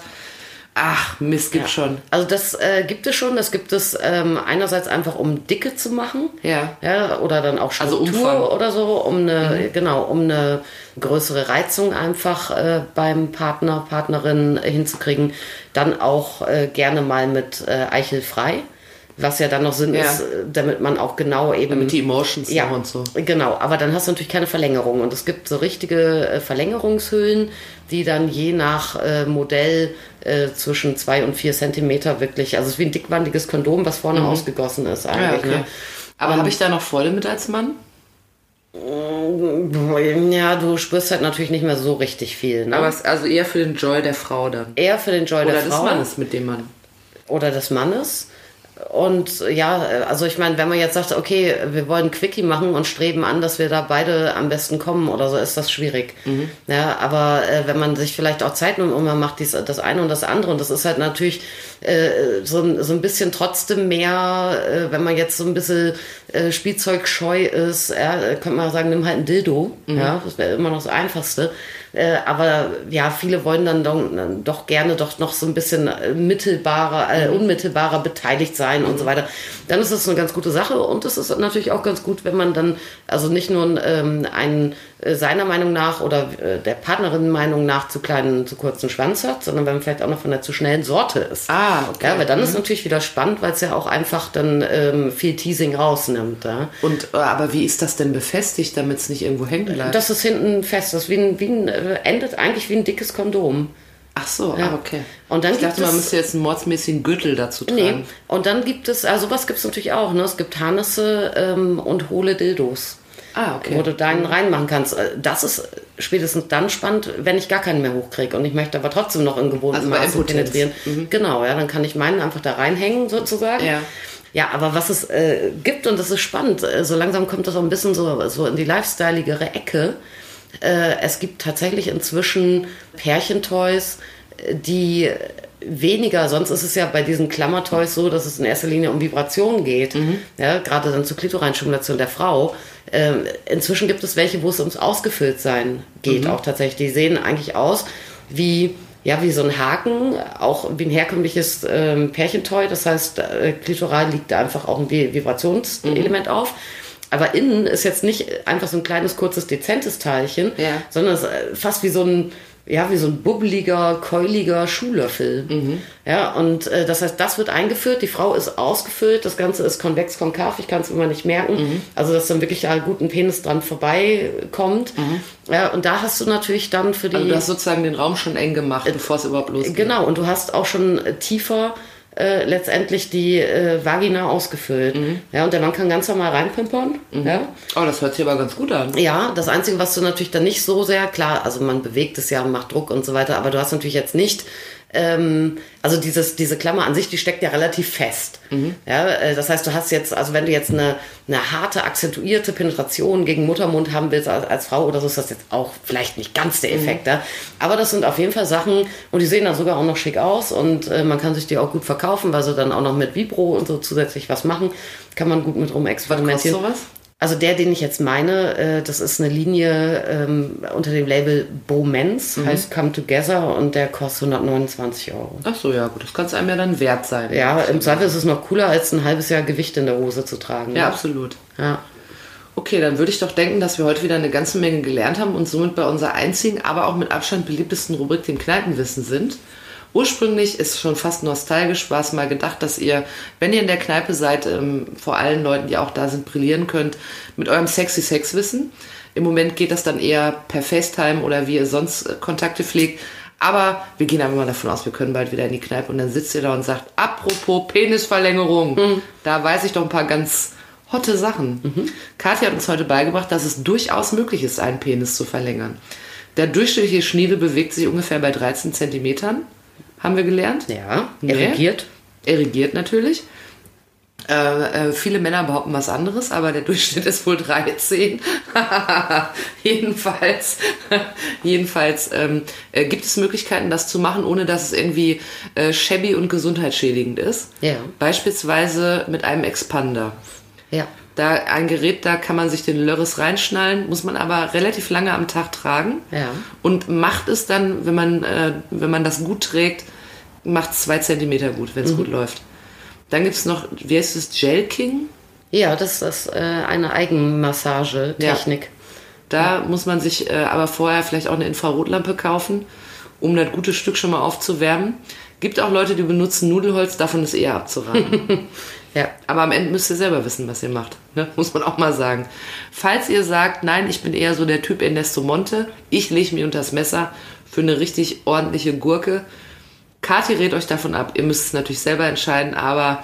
Ach, Mist, gibt schon. Also das äh, gibt es schon. Das gibt es ähm, einerseits einfach, um Dicke zu machen. Ja. Ja, oder dann auch Also Struktur Umfang. oder so, um eine, genau, um eine größere Reizung einfach äh, beim Partner, Partnerin hinzukriegen. Dann auch äh, gerne mal mit äh, Eichelfrei. Was ja dann noch Sinn Ja. ist, äh, damit man auch genau eben. Mit die Emotions ja, und so. genau. Aber dann hast du natürlich keine Verlängerung. Und es gibt so richtige äh, Verlängerungshüllen, die dann je nach äh, Modell äh, zwischen zwei und vier Zentimeter wirklich, also es ist wie ein dickwandiges Kondom, was vorne ausgegossen ist Ja, eigentlich. okay. ne? Aber habe ich da noch Freude mit als Mann? Ja, du spürst halt natürlich nicht mehr so richtig viel. Ne? Aber es, also eher für den Joy der Frau dann. eher für den Joy Oder der des Frau Mannes mit dem Mann. oder des Mannes. Und ja, also ich meine, wenn man jetzt sagt, okay, wir wollen Quickie machen und streben an, dass wir da beide am besten kommen oder so, ist das schwierig. Ja, aber äh, wenn man sich vielleicht auch Zeit nimmt und man macht dies, das eine und das andere und das ist halt natürlich äh, so, ein- so ein bisschen trotzdem mehr, äh, wenn man jetzt so ein bisschen äh, Spielzeugscheu ist, ja, könnte man sagen, nimm halt ein Dildo. Ja, das wäre immer noch das Einfachste. Äh, aber ja, viele wollen dann doch, doch gerne doch noch so ein bisschen äh, mittelbarer, äh, unmittelbarer beteiligt sein und so weiter. Dann ist das eine ganz gute Sache und es ist natürlich auch ganz gut, wenn man dann also nicht nur ähm, einen seiner Meinung nach oder äh, der Partnerin Meinung nach zu kleinen, zu kurzen Schwanz hat, sondern wenn man vielleicht auch noch von der zu schnellen Sorte ist. Ah, okay. Ja, weil dann ist natürlich wieder spannend, weil es ja auch einfach dann ähm, viel Teasing rausnimmt. Ja. Und, äh, aber wie ist das denn befestigt, damit es nicht irgendwo hängen bleibt? Das ist hinten fest, das wie ein, wie ein, äh, endet eigentlich wie ein dickes Kondom. Ach so, Ja. ah, okay. Und dann ich dachte, gibt man es- müsste jetzt einen mordsmäßigen Gürtel dazu tragen. Nee. Und dann gibt es, also sowas gibt es natürlich auch, ne? Es gibt Harnisse ähm, und hohle Dildos. Ah, okay. Wo du deinen reinmachen kannst. Äh, Das ist spätestens dann spannend, wenn ich gar keinen mehr hochkriege und ich möchte aber trotzdem noch in gewohntem Also Maße penetrieren. Genau, ja, dann kann ich meinen einfach da reinhängen sozusagen. Ja. Ja, aber was es äh, gibt, und das ist spannend, äh, so langsam kommt das auch ein bisschen so, so in die lifestyleigere Ecke. Äh, es gibt tatsächlich inzwischen Pärchentoys, äh, die weniger, sonst ist es ja bei diesen Klammertoys so, dass es in erster Linie um Vibration geht, ja, gerade dann zur Klitorainstimulation der Frau. Ähm, inzwischen gibt es welche, wo es ums Ausgefülltsein geht, auch tatsächlich. Die sehen eigentlich aus wie ja, wie so ein Haken, auch wie ein herkömmliches ähm, Pärchentoy. Das heißt, äh, klitoral liegt da einfach auch ein Vi- Vibrationselement auf. Aber innen ist jetzt nicht einfach so ein kleines, kurzes, dezentes Teilchen, Ja. sondern es ist fast wie so ein, ja, wie so ein bubbeliger, keuliger Schuhlöffel. Ja, und äh, das heißt, das wird eingeführt, die Frau ist ausgefüllt, das Ganze ist konvex-konkav, ich kann es immer nicht merken. Also, dass dann wirklich da gut ein Penis dran vorbeikommt. Ja, und da hast du natürlich dann für die. Also du hast sozusagen den Raum schon eng gemacht, bevor es überhaupt losgeht. Genau, und du hast auch schon äh, tiefer äh, letztendlich die äh, Vagina ausgefüllt. Ja, und der Mann kann ganz normal reinpimpern. Ja. Oh, das hört sich aber ganz gut an. ja, das Einzige, was du natürlich dann nicht so sehr, klar, also man bewegt es ja und macht Druck und so weiter, aber du hast natürlich jetzt nicht, ähm, also dieses, diese Klammer an sich, die steckt ja relativ fest. Ja, äh, das heißt, du hast jetzt, also wenn du jetzt eine, eine harte, akzentuierte Penetration gegen Muttermund haben willst als, als Frau oder so, ist das jetzt auch vielleicht nicht ganz der Effekt. Ja? Aber das sind auf jeden Fall Sachen, und die sehen dann sogar auch noch schick aus und äh, man kann sich die auch gut verkaufen, weil sie dann auch noch mit Vibro und so zusätzlich was machen. Kann man gut mit rum Was experimentieren. kostet sowas? Also der, den ich jetzt meine, äh, das ist eine Linie ähm, unter dem Label Bowmens, heißt Come Together und der kostet 129 Euro. Ach so, ja gut, das kann es einem ja dann wert sein. Ja, im Zweifel ist es noch cooler, als ein halbes Jahr Gewicht in der Hose zu tragen. Ja, absolut. ja. Okay, dann würde ich doch denken, dass wir heute wieder eine ganze Menge gelernt haben und somit bei unserer einzigen, aber auch mit Abstand beliebtesten Rubrik, dem Kneipenwissen sind. Ursprünglich ist schon fast nostalgisch, war es mal gedacht, dass ihr, wenn ihr in der Kneipe seid, ähm, vor allen Leuten, die auch da sind, brillieren könnt mit eurem sexy Sexwissen. Im Moment geht das dann eher per FaceTime oder wie ihr sonst äh, Kontakte pflegt. Aber wir gehen einfach mal davon aus, wir können bald wieder in die Kneipe und dann sitzt ihr da und sagt, apropos Penisverlängerung, da weiß ich doch ein paar ganz hotte Sachen. Kathi hat uns heute beigebracht, dass es durchaus möglich ist, einen Penis zu verlängern. Der durchschnittliche Schniedel bewegt sich ungefähr bei 13 Zentimetern, haben wir gelernt. Ja, Nee. erigiert. Erigiert natürlich. Äh, äh, viele Männer behaupten was anderes, aber der Durchschnitt ist wohl 13. jedenfalls jedenfalls ähm, äh, gibt es Möglichkeiten, das zu machen, ohne dass es irgendwie äh, shabby und gesundheitsschädigend ist. Ja. Beispielsweise mit einem Expander. Ja. Da ein Gerät, da kann man sich den Lörres reinschnallen, muss man aber relativ lange am Tag tragen. Ja. Und macht es dann, wenn man, äh, wenn man das gut trägt, macht es zwei Zentimeter gut, wenn es Mhm. gut läuft. Dann gibt es noch, wie heißt es, Gel King? Ja, das ist äh, eine Eigenmassagetechnik. Da muss man sich äh, aber vorher vielleicht auch eine Infrarotlampe kaufen, um das gute Stück schon mal aufzuwärmen. Gibt auch Leute, die benutzen Nudelholz, davon ist eher abzuraten. Ja. Aber am Ende müsst ihr selber wissen, was ihr macht. Ne? Muss man auch mal sagen. Falls ihr sagt, nein, ich bin eher so der Typ Ernesto Monte, ich lege mich unter das Messer für eine richtig ordentliche Gurke. Kathi rät euch davon ab. Ihr müsst es natürlich selber entscheiden, aber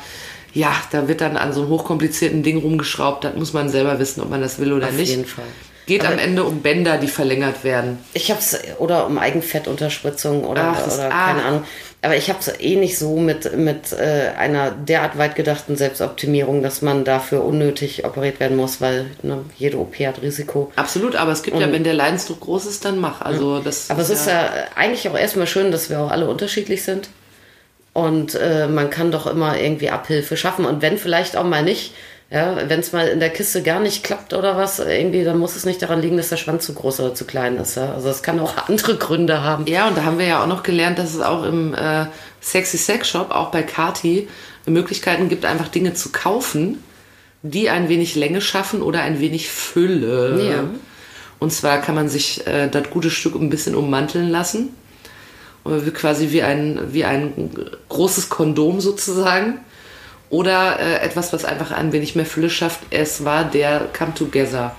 ja, da wird dann an so einem hochkomplizierten Ding rumgeschraubt. Das muss man selber wissen, ob man das will oder Auf nicht. jeden Fall. Geht Aber- am Ende um Bänder, die verlängert werden. Ich hab's, oder um Eigenfettunterspritzung oder, Ach, oder ah. keine Ahnung. Aber ich hab's eh nicht so mit, mit äh, einer derart weit gedachten Selbstoptimierung, dass man dafür unnötig operiert werden muss, weil ne, jede OP hat Risiko. Absolut, aber es gibt ja, wenn der Leidensdruck groß ist, dann mach. Also das Aber es ist ja eigentlich auch erstmal schön, dass wir auch alle unterschiedlich sind. Und äh, man kann doch immer irgendwie Abhilfe schaffen. Und wenn vielleicht auch mal nicht, ja, wenn es mal in der Kiste gar nicht klappt oder was, irgendwie, dann muss es nicht daran liegen, dass der Schwanz zu groß oder zu klein ist. Ja? Also es kann auch andere Gründe haben. Ja, und da haben wir ja auch noch gelernt, dass es auch im äh, Sexy Sex Shop, auch bei Kati, Möglichkeiten gibt, einfach Dinge zu kaufen, die ein wenig Länge schaffen oder ein wenig Fülle. Ja. Und zwar kann man sich äh, das gute Stück ein bisschen ummanteln lassen. Äh, wie, quasi wie ein, wie ein großes Kondom sozusagen. Oder äh, etwas, was einfach ein wenig mehr Fülle schafft. Es war der Come Together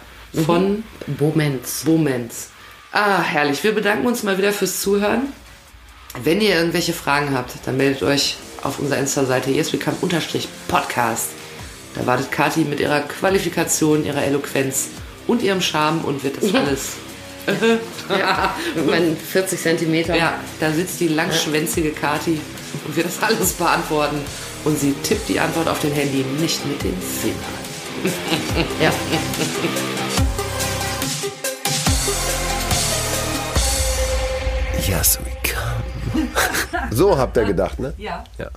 von Moments. Moments. Ah, herrlich. Wir bedanken uns mal wieder fürs Zuhören. Wenn ihr irgendwelche Fragen habt, dann meldet euch auf unserer Insta-Seite yeswecome-podcast. Da wartet Kati mit ihrer Qualifikation, ihrer Eloquenz und ihrem Charme und wird das alles. Ja, mit meinen 40 Zentimeter. Ja, da sitzt die langschwänzige Kati und wird das alles beantworten. Und sie tippt die Antwort auf dem Handy nicht mit den Fingern. ja. Yes, we come. So habt ihr gedacht, ne? Ja. Ja.